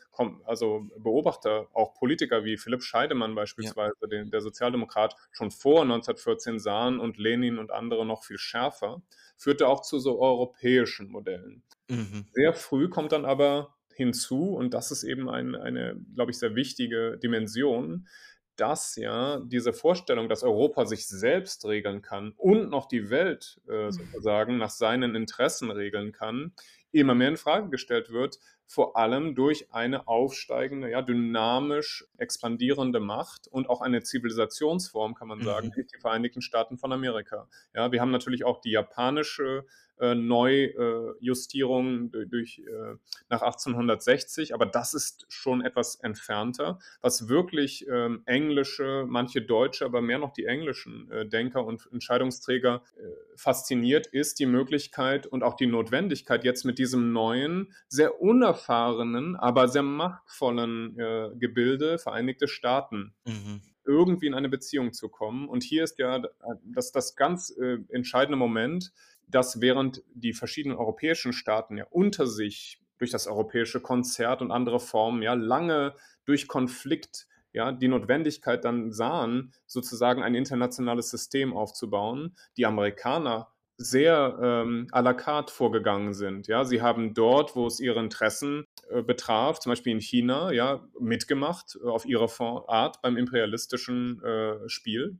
also Beobachter, auch Politiker wie Philipp Scheidemann beispielsweise, ja. den, der Sozialdemokrat, schon vor 1914 sahen und Lenin und andere noch viel schärfer, führte auch zu so europäischen Modellen. Mhm. Sehr früh kommt dann aber hinzu, und das ist eben ein, eine, glaube ich, sehr wichtige Dimension, dass ja diese Vorstellung, dass Europa sich selbst regeln kann und noch die Welt äh, mhm. sozusagen nach seinen Interessen regeln kann, immer mehr in Frage gestellt wird, vor allem durch eine aufsteigende, ja, dynamisch expandierende Macht und auch eine Zivilisationsform, kann man sagen, mhm. die Vereinigten Staaten von Amerika. Ja, wir haben natürlich auch die japanische äh, Neujustierung äh, durch, äh, nach 1860, aber das ist schon etwas entfernter. Was wirklich ähm, englische, manche deutsche, aber mehr noch die englischen äh, Denker und Entscheidungsträger äh, fasziniert, ist die Möglichkeit und auch die Notwendigkeit, jetzt mit diesem neuen, sehr unerfahrenen, aber sehr machtvollen äh, Gebilde Vereinigte Staaten mhm irgendwie in eine Beziehung zu kommen. Und hier ist ja das, das ganz äh, entscheidende Moment, dass während die verschiedenen europäischen Staaten ja unter sich durch das europäische Konzert und andere Formen ja lange durch Konflikt ja die Notwendigkeit dann sahen, sozusagen ein internationales System aufzubauen. Die Amerikaner sehr ähm, à la carte vorgegangen sind. Ja, sie haben dort, wo es ihre Interessen äh, betraf, zum Beispiel in China, ja, mitgemacht äh, auf ihre Art beim imperialistischen äh, Spiel.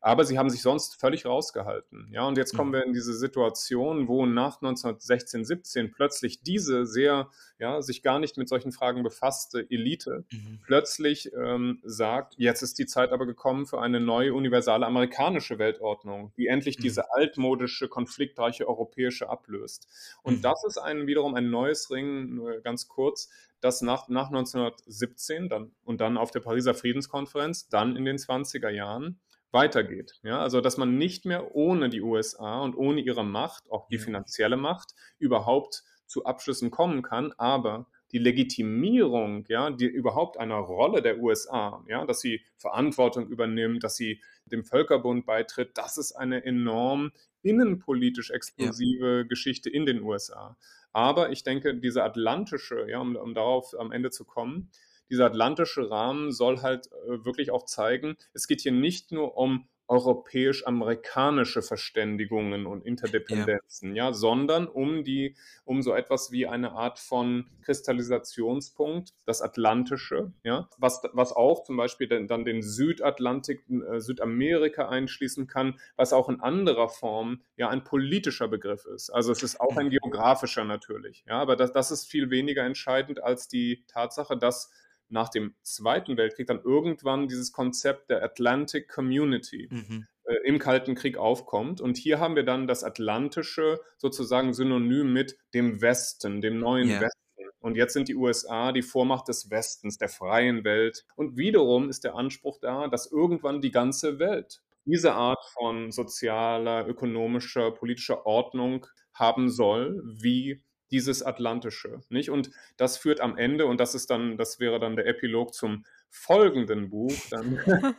Aber sie haben sich sonst völlig rausgehalten. Ja, und jetzt kommen mhm. wir in diese Situation, wo nach 1916, 17 plötzlich diese sehr, ja, sich gar nicht mit solchen Fragen befasste Elite mhm. plötzlich ähm, sagt, jetzt ist die Zeit aber gekommen für eine neue universale amerikanische Weltordnung, die endlich mhm. diese altmodische, konfliktreiche europäische ablöst. Und mhm. das ist ein, wiederum ein neues Ring, ganz kurz, das nach, nach 1917 dann, und dann auf der Pariser Friedenskonferenz, dann in den 20er Jahren, weitergeht. Ja, also dass man nicht mehr ohne die USA und ohne ihre Macht, auch die finanzielle Macht, überhaupt zu Abschlüssen kommen kann, aber die Legitimierung, ja, die überhaupt einer Rolle der USA, ja, dass sie Verantwortung übernimmt, dass sie dem Völkerbund beitritt, das ist eine enorm innenpolitisch explosive ja. Geschichte in den USA. Aber ich denke, diese atlantische, ja, um, um darauf am Ende zu kommen, dieser atlantische Rahmen soll halt äh, wirklich auch zeigen, es geht hier nicht nur um europäisch-amerikanische Verständigungen und Interdependenzen, ja. ja. sondern um die, um so etwas wie eine Art von Kristallisationspunkt, das Atlantische, ja, was, was auch zum Beispiel dann, dann den Südatlantik, äh, Südamerika einschließen kann, was auch in anderer Form ja ein politischer Begriff ist. Also es ist auch ein geografischer natürlich, ja, aber das, das ist viel weniger entscheidend als die Tatsache, dass nach dem Zweiten Weltkrieg dann irgendwann dieses Konzept der Atlantic Community mhm. äh, im Kalten Krieg aufkommt. Und hier haben wir dann das Atlantische sozusagen synonym mit dem Westen, dem neuen yeah. Westen. Und jetzt sind die USA die Vormacht des Westens, der freien Welt. Und wiederum ist der Anspruch da, dass irgendwann die ganze Welt diese Art von sozialer, ökonomischer, politischer Ordnung haben soll, wie dieses Atlantische, nicht? Und das führt am Ende, und das ist dann, das wäre dann der Epilog zum folgenden Buch, dann,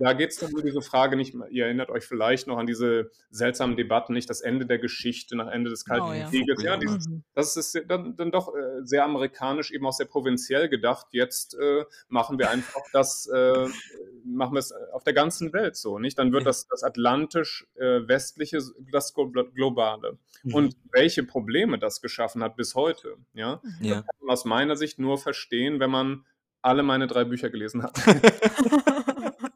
da geht es dann um diese Frage nicht, ihr erinnert euch vielleicht noch an diese seltsamen Debatten, nicht das Ende der Geschichte nach Ende des Kalten oh, ja. Krieges. Ja, dieses, mhm. das ist dann, dann doch äh, sehr amerikanisch, eben auch sehr provinziell gedacht. Jetzt äh, machen wir einfach das, äh, machen wir es auf der ganzen Welt so, nicht? Dann wird das, das atlantisch-westliche äh, das globale. Mhm. Und welche Probleme das geschaffen hat bis heute, ja, ja. Das kann man aus meiner Sicht nur verstehen, wenn man alle meine drei Bücher gelesen hat.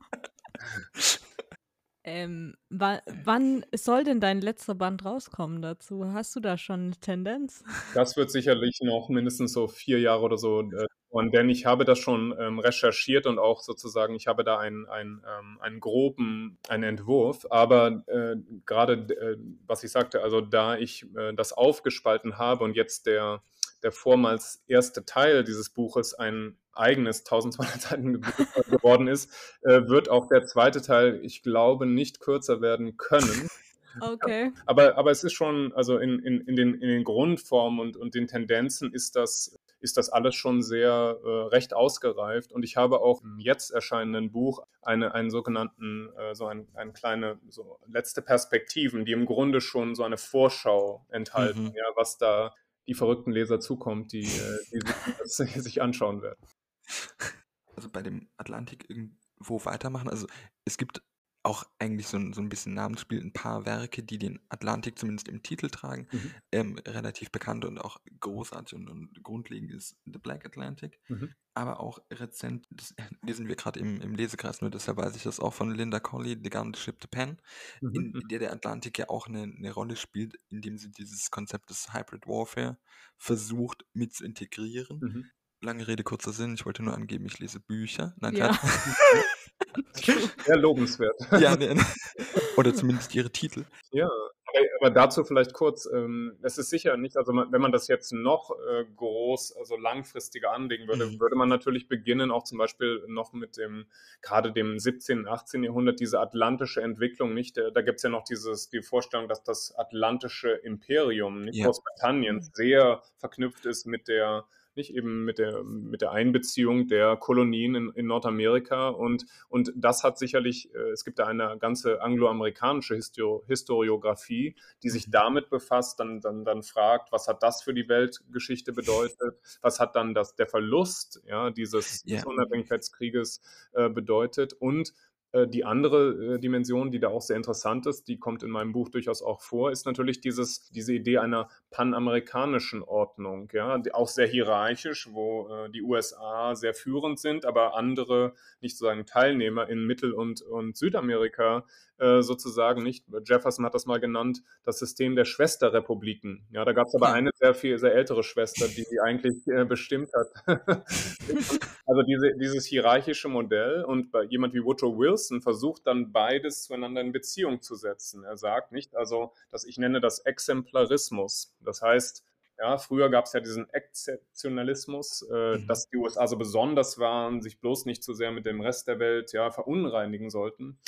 Ähm, wann soll denn dein letzter Band rauskommen dazu? Hast du da schon eine Tendenz? Das wird sicherlich noch mindestens so vier Jahre oder so äh, und denn ich habe das schon ähm, recherchiert und auch sozusagen, ich habe da einen, einen, ähm, einen groben einen Entwurf, aber äh, gerade äh, was ich sagte, also da ich äh, das aufgespalten habe und jetzt der, der vormals erste Teil dieses Buches ein eigenes 1200 Seiten geworden ist, äh, wird auch der zweite Teil, ich glaube, nicht kürzer werden können. Okay. Aber, aber es ist schon, also in, in, in, den, in den Grundformen und, und den Tendenzen ist das, ist das alles schon sehr äh, recht ausgereift. Und ich habe auch im jetzt erscheinenden Buch eine, einen sogenannten, äh, so ein, ein kleine, so letzte Perspektiven, die im Grunde schon so eine Vorschau enthalten, mhm. ja, was da die verrückten Leser zukommt, die, äh, die sich, das sich anschauen werden. Also bei dem Atlantik irgendwo weitermachen. Also es gibt auch eigentlich so ein, so ein bisschen Namensspiel, ein paar Werke, die den Atlantik zumindest im Titel tragen, mhm. ähm, relativ bekannt und auch großartig und, und grundlegend ist The Black Atlantic. Mhm. Aber auch rezent, das lesen wir gerade im, im Lesekreis, nur deshalb weiß ich das auch von Linda Colley, The Gun Ship to Pen, mhm. in, mhm. der der Atlantik ja auch eine, eine Rolle spielt, indem sie dieses Konzept des Hybrid Warfare versucht mit zu integrieren. Lange Rede, kurzer Sinn. Ich wollte nur angeben, ich lese Bücher. Nein, ja. Sehr lobenswert. Ja, ne, ne. oder zumindest ihre Titel. Ja, aber dazu vielleicht kurz, ähm, es ist sicher nicht, also wenn man das jetzt noch äh, groß, also langfristiger anlegen würde, mhm. würde man natürlich beginnen, auch zum Beispiel noch mit dem, gerade dem 17., 18. Jahrhundert, diese atlantische Entwicklung, nicht? Da, da gibt es ja noch dieses, die Vorstellung, dass das atlantische Imperium, nicht ja. Großbritannien, mhm. sehr verknüpft ist mit der nicht eben mit der, mit der Einbeziehung der Kolonien in, in Nordamerika. Und, und das hat sicherlich, äh, es gibt da eine ganze angloamerikanische Histori Historiografie, die sich mhm. damit befasst, dann, dann, dann fragt, was hat das für die Weltgeschichte bedeutet, was hat dann das, der Verlust ja, dieses yeah. Unabhängigkeitskrieges äh, bedeutet und die andere äh, Dimension, die da auch sehr interessant ist, die kommt in meinem Buch durchaus auch vor, ist natürlich dieses, diese Idee einer panamerikanischen Ordnung, ja, auch sehr hierarchisch, wo äh, die USA sehr führend sind, aber andere, nicht sozusagen Teilnehmer in Mittel- und, und Südamerika äh, sozusagen nicht, Jefferson hat das mal genannt, das System der Schwesterrepubliken. Ja, da gab es aber eine sehr viel, sehr ältere Schwester, die die eigentlich äh, bestimmt hat. also diese, dieses hierarchische Modell und bei jemand wie Woodrow Wilson versucht dann beides zueinander in Beziehung zu setzen. Er sagt nicht, also, dass ich nenne das Exemplarismus. Das heißt, ja, früher gab es ja diesen Exzeptionalismus, äh, mhm. dass die USA so besonders waren, sich bloß nicht zu so sehr mit dem Rest der Welt ja, verunreinigen sollten.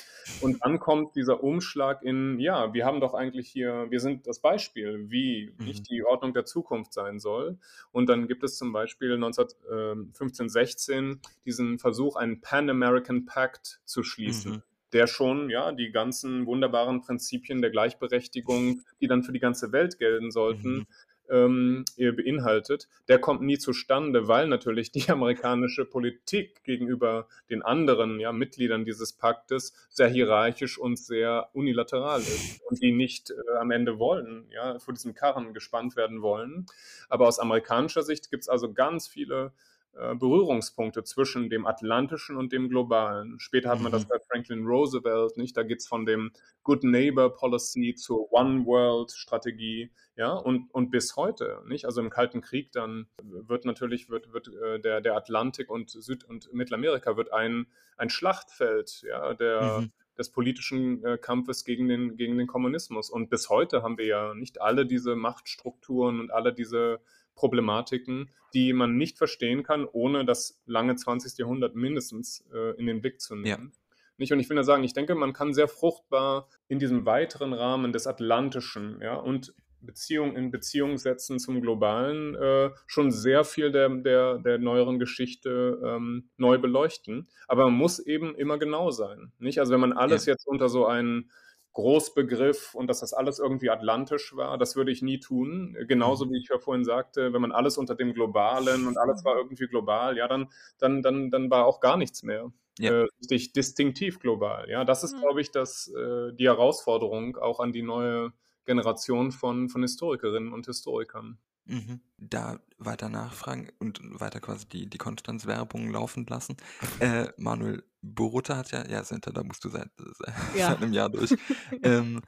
Und dann kommt dieser Umschlag in, ja, wir haben doch eigentlich hier, wir sind das Beispiel, wie mhm. nicht die Ordnung der Zukunft sein soll. Und dann gibt es zum Beispiel 1915, 16 diesen Versuch, einen Pan American Pact zu schließen. Mhm der schon ja die ganzen wunderbaren Prinzipien der Gleichberechtigung, die dann für die ganze Welt gelten sollten, mhm ähm, beinhaltet, der kommt nie zustande, weil natürlich die amerikanische Politik gegenüber den anderen ja, Mitgliedern dieses Paktes sehr hierarchisch und sehr unilateral ist und die nicht äh, am Ende wollen, ja, vor diesem Karren gespannt werden wollen. Aber aus amerikanischer Sicht gibt es also ganz viele äh, Berührungspunkte zwischen dem Atlantischen und dem Globalen. Später hat man das mhm. bei Franklin Roosevelt, nicht? Da geht es von dem Good Neighbor Policy zur One World Strategie, ja, und, und bis heute, nicht? Also im Kalten Krieg dann wird natürlich, wird, wird äh, der, der Atlantik und Süd- und Mittelamerika wird ein, ein Schlachtfeld, ja, der, mhm des politischen äh, Kampfes gegen den, gegen den Kommunismus. Und bis heute haben wir ja nicht alle diese Machtstrukturen und alle diese Problematiken, die man nicht verstehen kann, ohne das lange 20. Jahrhundert mindestens äh, in den Blick zu nehmen. Ja. Nicht? Und ich will nur sagen, ich denke, man kann sehr fruchtbar in diesem weiteren Rahmen des Atlantischen ja, und Beziehung in Beziehung setzen zum Globalen äh, schon sehr viel der, der, der neueren Geschichte ähm, neu beleuchten. Aber man muss eben immer genau sein. Nicht? Also wenn man alles ja. jetzt unter so einen Großbegriff und dass das alles irgendwie atlantisch war. Das würde ich nie tun. Genauso mhm. wie ich ja vorhin sagte, wenn man alles unter dem Globalen und alles war irgendwie global, ja, dann, dann, dann, dann war auch gar nichts mehr. Ja. äh, richtig distinktiv global. Ja, das ist, Mhm. glaube ich, das, äh, die Herausforderung auch an die neue Generation von, von Historikerinnen und Historikern. Mhm. Da weiter nachfragen und weiter quasi die, die Konstanzwerbung laufen lassen. Äh, Manuel Boruta hat ja, ja, Senta, da musst du seit, seit, Ja. einem Jahr durch, ähm,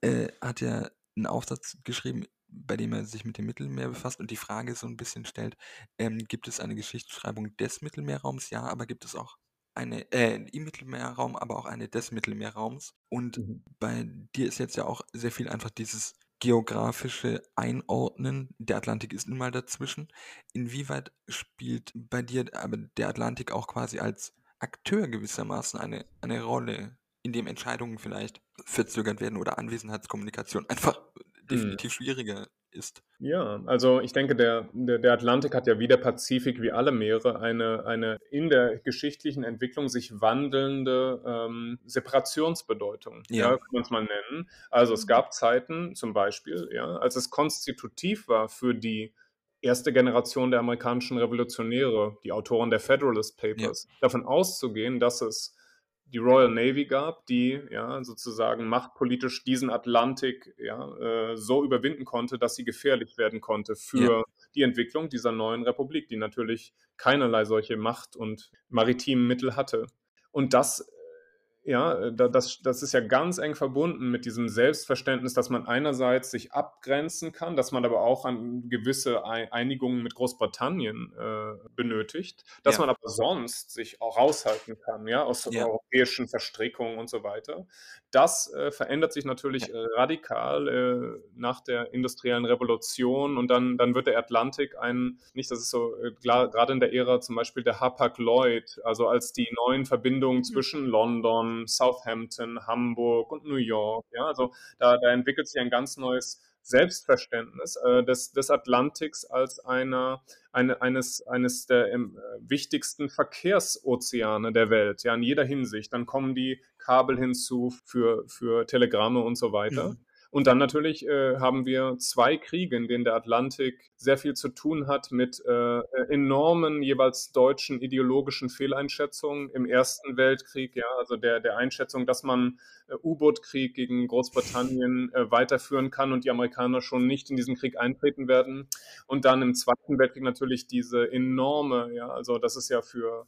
äh, hat ja einen Aufsatz geschrieben, bei dem er sich mit dem Mittelmeer befasst und die Frage so ein bisschen stellt, ähm, gibt es eine Geschichtsschreibung des Mittelmeerraums? Ja, aber gibt es auch eine, äh, im Mittelmeerraum, aber auch eine des Mittelmeerraums. Und Mhm. bei dir ist jetzt ja auch sehr viel einfach dieses geografische Einordnen. Der Atlantik ist nun mal dazwischen. Inwieweit spielt bei dir aber der Atlantik auch quasi als Akteur gewissermaßen eine, eine Rolle, in dem Entscheidungen vielleicht verzögert werden oder Anwesenheitskommunikation einfach definitiv schwieriger ist? Ja, also ich denke, der, der, der Atlantik hat ja wie der Pazifik, wie alle Meere, eine, eine in der geschichtlichen Entwicklung sich wandelnde ähm, Separationsbedeutung, Ja. ja. kann man es mal nennen. Also es gab Zeiten zum Beispiel, ja, als es konstitutiv war für die erste Generation der amerikanischen Revolutionäre, die Autoren der Federalist Papers, davon auszugehen, dass es die Royal Navy gab, die ja sozusagen machtpolitisch diesen Atlantik ja, äh, so überwinden konnte, dass sie gefährlich werden konnte für Ja. die Entwicklung dieser neuen Republik, die natürlich keinerlei solche Macht- und maritimen Mittel hatte. Und das, ja, da- das, das ist ja ganz eng verbunden mit diesem Selbstverständnis, dass man einerseits sich abgrenzen kann, dass man aber auch an gewisse Ei- Einigungen mit Großbritannien äh, benötigt, dass Ja. man aber sonst sich auch raushalten kann, ja, aus Ja. europäischen Verstrickungen und so weiter. Das äh, verändert sich natürlich äh, radikal äh, nach der industriellen Revolution und dann, dann wird der Atlantik ein, nicht, das ist so, äh, klar, gerade in der Ära zum Beispiel der Hapag-Lloyd, also als die neuen Verbindungen zwischen London, Southampton, Hamburg und New York, ja, also da, da entwickelt sich ein ganz neues Selbstverständnis äh, des, des Atlantiks als einer, eine, eines, eines der ähm, wichtigsten Verkehrsozeane der Welt, ja, in jeder Hinsicht. Dann kommen die Kabel hinzu für, für Telegramme und so weiter. Mhm. Und dann natürlich äh, haben wir zwei Kriege, in denen der Atlantik sehr viel zu tun hat mit äh, enormen jeweils deutschen ideologischen Fehleinschätzungen im Ersten Weltkrieg, ja, also der, der Einschätzung, dass man äh, U-Boot-Krieg gegen Großbritannien äh, weiterführen kann und die Amerikaner schon nicht in diesen Krieg eintreten werden. Und dann im Zweiten Weltkrieg natürlich diese enorme, ja, also das ist ja für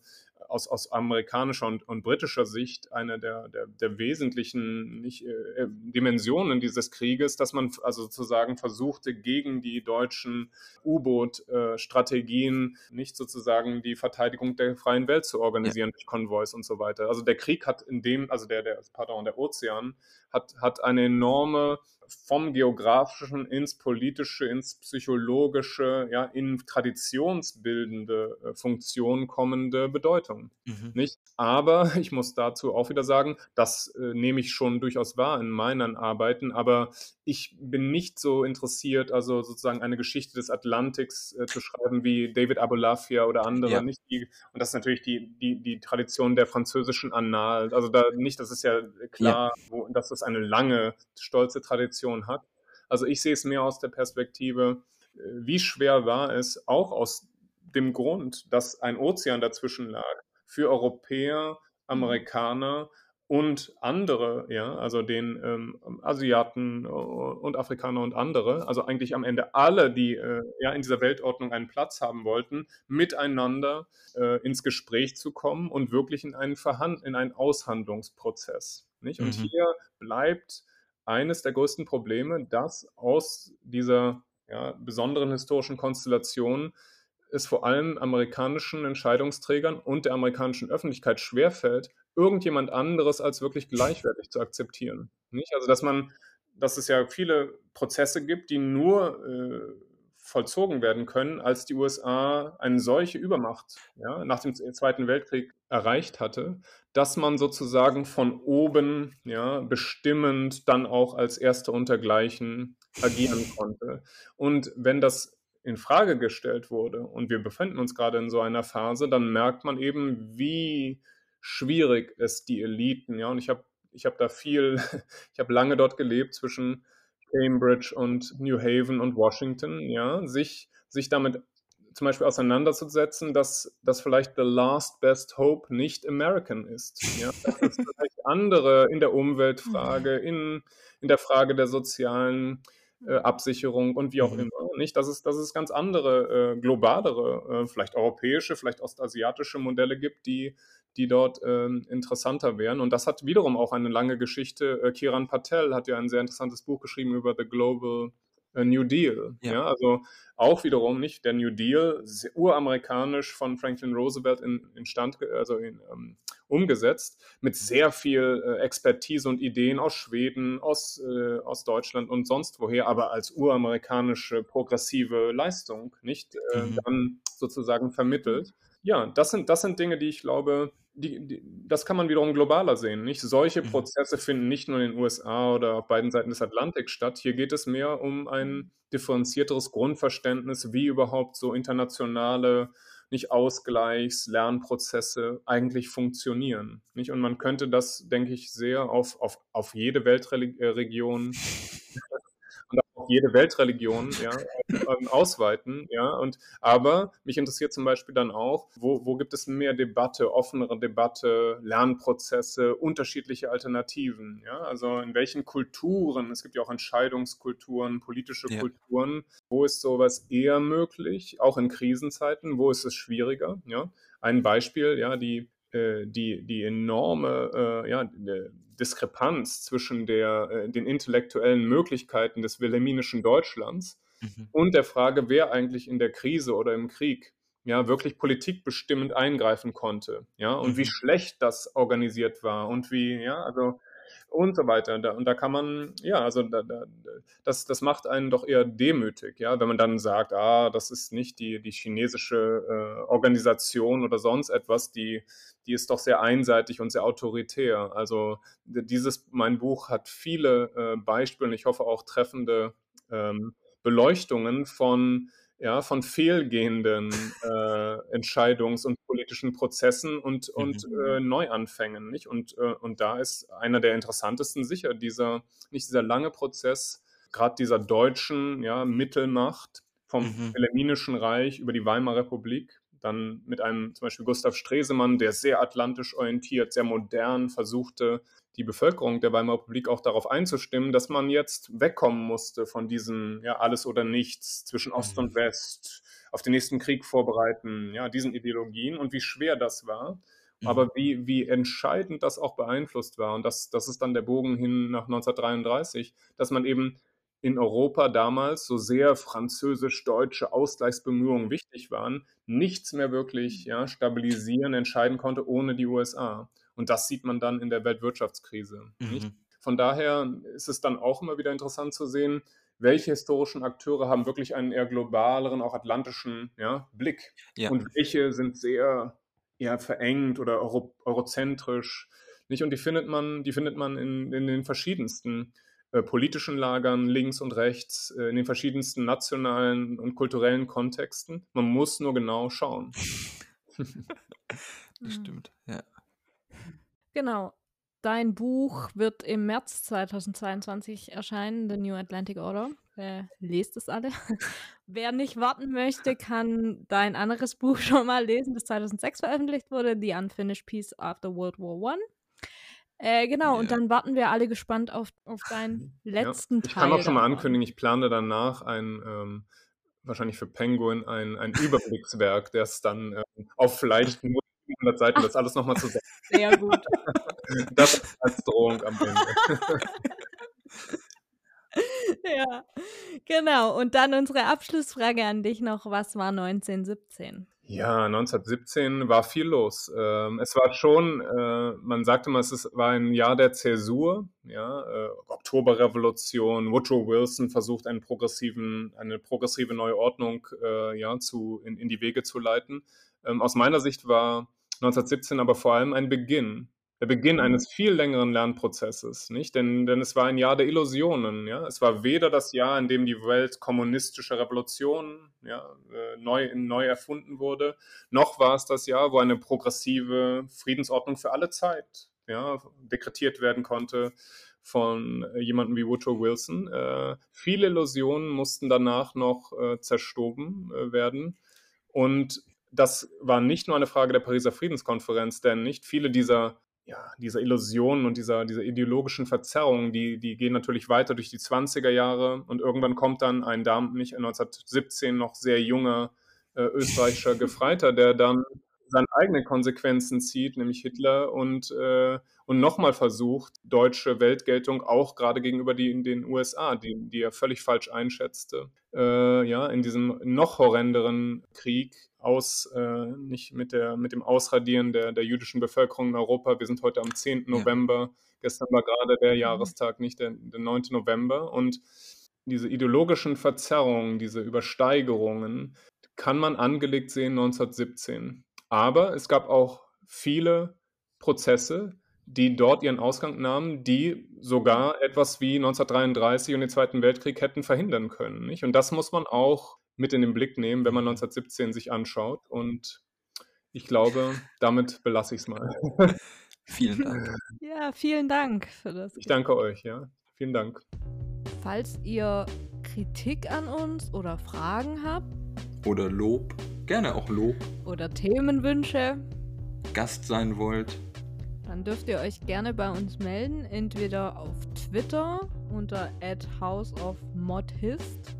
aus, aus amerikanischer und, und britischer Sicht eine der, der, der wesentlichen nicht, äh, Dimensionen dieses Krieges, dass man also sozusagen versuchte, gegen die deutschen U-Boot-Strategien nicht sozusagen die Verteidigung der freien Welt zu organisieren durch Konvois und so weiter. Also der Krieg hat in dem, also der, der, pardon, der Ozean hat, hat eine enorme vom geografischen ins politische, ins psychologische, ja, in traditionsbildende äh, Funktion kommende Bedeutung. Mhm. Nicht? Aber ich muss dazu auch wieder sagen, das äh, nehme ich schon durchaus wahr in meinen Arbeiten, aber ich bin nicht so interessiert, also sozusagen eine Geschichte des Atlantiks äh, zu schreiben wie David Abulafia oder andere. Ja. Nicht die, und das ist natürlich die, die, die Tradition der französischen Annalen. Also da nicht, das ist ja klar, wo, dass das eine lange, stolze Tradition hat. Also ich sehe es mehr aus der Perspektive, äh, wie schwer war es, auch aus dem Grund, dass ein Ozean dazwischen lag, für Europäer, Amerikaner und andere, ja, also den ähm, Asiaten und Afrikaner und andere, also eigentlich am Ende alle, die äh, ja in dieser Weltordnung einen Platz haben wollten, miteinander äh, ins Gespräch zu kommen und wirklich in einen Verhand in einen Aushandlungsprozess. Nicht? Und Mhm. hier bleibt eines der größten Probleme, dass aus dieser ja, besonderen historischen Konstellation es vor allem amerikanischen Entscheidungsträgern und der amerikanischen Öffentlichkeit schwerfällt, irgendjemand anderes als wirklich gleichwertig zu akzeptieren. Nicht? Also, dass man, dass es ja viele Prozesse gibt, die nur äh, vollzogen werden können, als die USA eine solche Übermacht ja, nach dem Zweiten Weltkrieg erreicht hatte, dass man sozusagen von oben ja, bestimmend dann auch als Erster untergleichen agieren konnte. Und wenn das in Frage gestellt wurde und wir befinden uns gerade in so einer Phase, dann merkt man eben, wie schwierig es die Eliten, ja, und ich habe ich hab da viel, ich habe lange dort gelebt zwischen Cambridge und New Haven und Washington, ja, sich, sich damit zum Beispiel auseinanderzusetzen, dass das vielleicht the last best hope nicht American ist. Ja? Dass es vielleicht andere in der Umweltfrage, in, in der Frage der sozialen äh, Absicherung und wie auch mhm. immer. Nicht, dass es, dass es ganz andere, äh, globalere, äh, vielleicht europäische, vielleicht ostasiatische Modelle gibt, die, die dort ähm, interessanter wären. Und das hat wiederum auch eine lange Geschichte. Äh, Kiran Patel hat ja ein sehr interessantes Buch geschrieben über The Global New Deal. Ja. ja. also auch wiederum nicht der New Deal, uramerikanisch von Franklin Roosevelt in, in Stand, also in, ähm, umgesetzt, mit sehr viel äh, Expertise und Ideen aus Schweden, aus, äh, aus Deutschland und sonst woher, aber als uramerikanische progressive Leistung, nicht äh, mhm. dann sozusagen vermittelt. Ja, das sind, das sind Dinge, die ich glaube, die, die, das kann man wiederum globaler sehen. Nicht? Solche mhm. Prozesse finden nicht nur in den USA oder auf beiden Seiten des Atlantiks statt. Hier geht es mehr um ein differenzierteres Grundverständnis, wie überhaupt so internationale nicht Ausgleichs-, Lernprozesse eigentlich funktionieren. Nicht? Und man könnte das, denke ich, sehr auf, auf, auf jede Weltregion auch jede Weltreligion ja, ähm, ausweiten. Ja, und, aber mich interessiert zum Beispiel dann auch, wo, wo gibt es mehr Debatte, offenere Debatte, Lernprozesse, unterschiedliche Alternativen. Ja? Also in welchen Kulturen, es gibt ja auch Entscheidungskulturen, politische ja. Kulturen, wo ist sowas eher möglich, auch in Krisenzeiten, wo ist es schwieriger? Ja? Ein Beispiel, ja, die die, die enorme äh, ja, Diskrepanz zwischen der, äh, den intellektuellen Möglichkeiten des wilhelminischen Deutschlands mhm. und der Frage, wer eigentlich in der Krise oder im Krieg ja wirklich politikbestimmend eingreifen konnte, ja, und mhm. wie schlecht das organisiert war und wie, ja, also und so weiter. Und da, kann man, ja, also da, da, das, das macht einen doch eher demütig, ja, wenn man dann sagt, ah, das ist nicht die, die chinesische äh, Organisation oder sonst etwas, die, die ist doch sehr einseitig und sehr autoritär. Also dieses, mein Buch hat viele äh, Beispiele und ich hoffe auch treffende ähm, Beleuchtungen von ja, von fehlgehenden äh, Entscheidungs- und politischen Prozessen und, und mhm. äh, Neuanfängen. Nicht? Und, äh, und da ist einer der interessantesten sicher dieser, nicht dieser lange Prozess, gerade dieser deutschen ja, Mittelmacht vom mhm. Wilhelminischen Reich über die Weimarer Republik, dann mit einem zum Beispiel Gustav Stresemann, der sehr atlantisch orientiert, sehr modern versuchte, die Bevölkerung der Weimarer Republik auch darauf einzustimmen, dass man jetzt wegkommen musste von diesem ja, alles oder nichts zwischen Ost und mhm. West, auf den nächsten Krieg vorbereiten, ja, diesen Ideologien und wie schwer das war. Mhm. Aber wie, wie entscheidend das auch beeinflusst war, und das, das ist dann der Bogen hin nach 1933, dass man eben in Europa damals, so sehr französisch-deutsche Ausgleichsbemühungen wichtig waren, nichts mehr wirklich ja, stabilisieren, entscheiden konnte ohne die USA. Und das sieht man dann in der Weltwirtschaftskrise. Mhm. Von daher ist es dann auch immer wieder interessant zu sehen, welche historischen Akteure haben wirklich einen eher globaleren, auch atlantischen ja, Blick ja. und welche sind sehr eher verengt oder euro eurozentrisch. Nicht? Und die findet man, die findet man in, in den verschiedensten äh, politischen Lagern links und rechts, äh, in den verschiedensten nationalen und kulturellen Kontexten. Man muss nur genau schauen. das stimmt, ja. Genau. Dein Buch wird im März 2022 erscheinen, The New Atlantic Order. Äh, lest es alle. Wer nicht warten möchte, kann dein anderes Buch schon mal lesen, das 2006 veröffentlicht wurde, The Unfinished Peace After World War One. Äh, genau, ja. und dann warten wir alle gespannt auf, auf deinen letzten ja. ich Teil. Ich kann auch schon mal ankündigen, ich plane danach ein, ähm, wahrscheinlich für Penguin, ein, ein Überblickswerk, das dann ähm, auf vielleicht nur 100 Seiten das alles nochmal zusammen. Sehr gut. das als Drohung am Ende. ja, genau. Und dann unsere Abschlussfrage an dich noch: Was war 1917? Ja, 1917 war viel los. Ähm, es war schon, äh, man sagte mal, es war ein Jahr der Zäsur, ja, äh, Oktoberrevolution, Woodrow Wilson versucht einen progressiven, eine progressive neue Ordnung äh, ja, zu, in, in die Wege zu leiten. Ähm, aus meiner Sicht war 1917 aber vor allem ein Beginn der Beginn mhm. eines viel längeren Lernprozesses, nicht? Denn, denn es war ein Jahr der Illusionen, ja. Es war weder das Jahr, in dem die Welt kommunistische Revolution ja, äh, neu, neu erfunden wurde, noch war es das Jahr, wo eine progressive Friedensordnung für alle Zeit ja, dekretiert werden konnte von äh, jemandem wie Woodrow Wilson. Äh, viele Illusionen mussten danach noch äh, zerstoben äh, werden. Und das war nicht nur eine Frage der Pariser Friedenskonferenz, denn nicht viele dieser ja, dieser Illusionen und dieser, dieser ideologischen Verzerrungen, die, die gehen natürlich weiter durch die 20er Jahre und irgendwann kommt dann ein Darm, nicht 1917 noch sehr junger äh, österreichischer Gefreiter, der dann seine eigenen Konsequenzen zieht, nämlich Hitler, und, äh, und nochmal versucht, deutsche Weltgeltung auch gerade gegenüber die, den USA, die, die er völlig falsch einschätzte, äh, ja, in diesem noch horrenderen Krieg aus, äh, nicht mit, der, mit dem Ausradieren der, der jüdischen Bevölkerung in Europa. Wir sind heute am 10. Ja. November. Gestern war gerade der mhm. Jahrestag, nicht der, der 9. November. Und diese ideologischen Verzerrungen, diese Übersteigerungen, kann man angelegt sehen 1917. Aber es gab auch viele Prozesse, die dort ihren Ausgang nahmen, die sogar etwas wie 1933 und den Zweiten Weltkrieg hätten verhindern können. Nicht? Und das muss man auch mit in den Blick nehmen, wenn man 1917 sich anschaut. Und ich glaube, damit belasse ich es mal. vielen Dank. Ja, vielen Dank für das. Ich danke euch, ja. Vielen Dank. Falls ihr Kritik an uns oder Fragen habt. Oder Lob, gerne auch Lob. Oder Themenwünsche. Gast sein wollt. Dann dürft ihr euch gerne bei uns melden, entweder auf Twitter unter houseofmodhist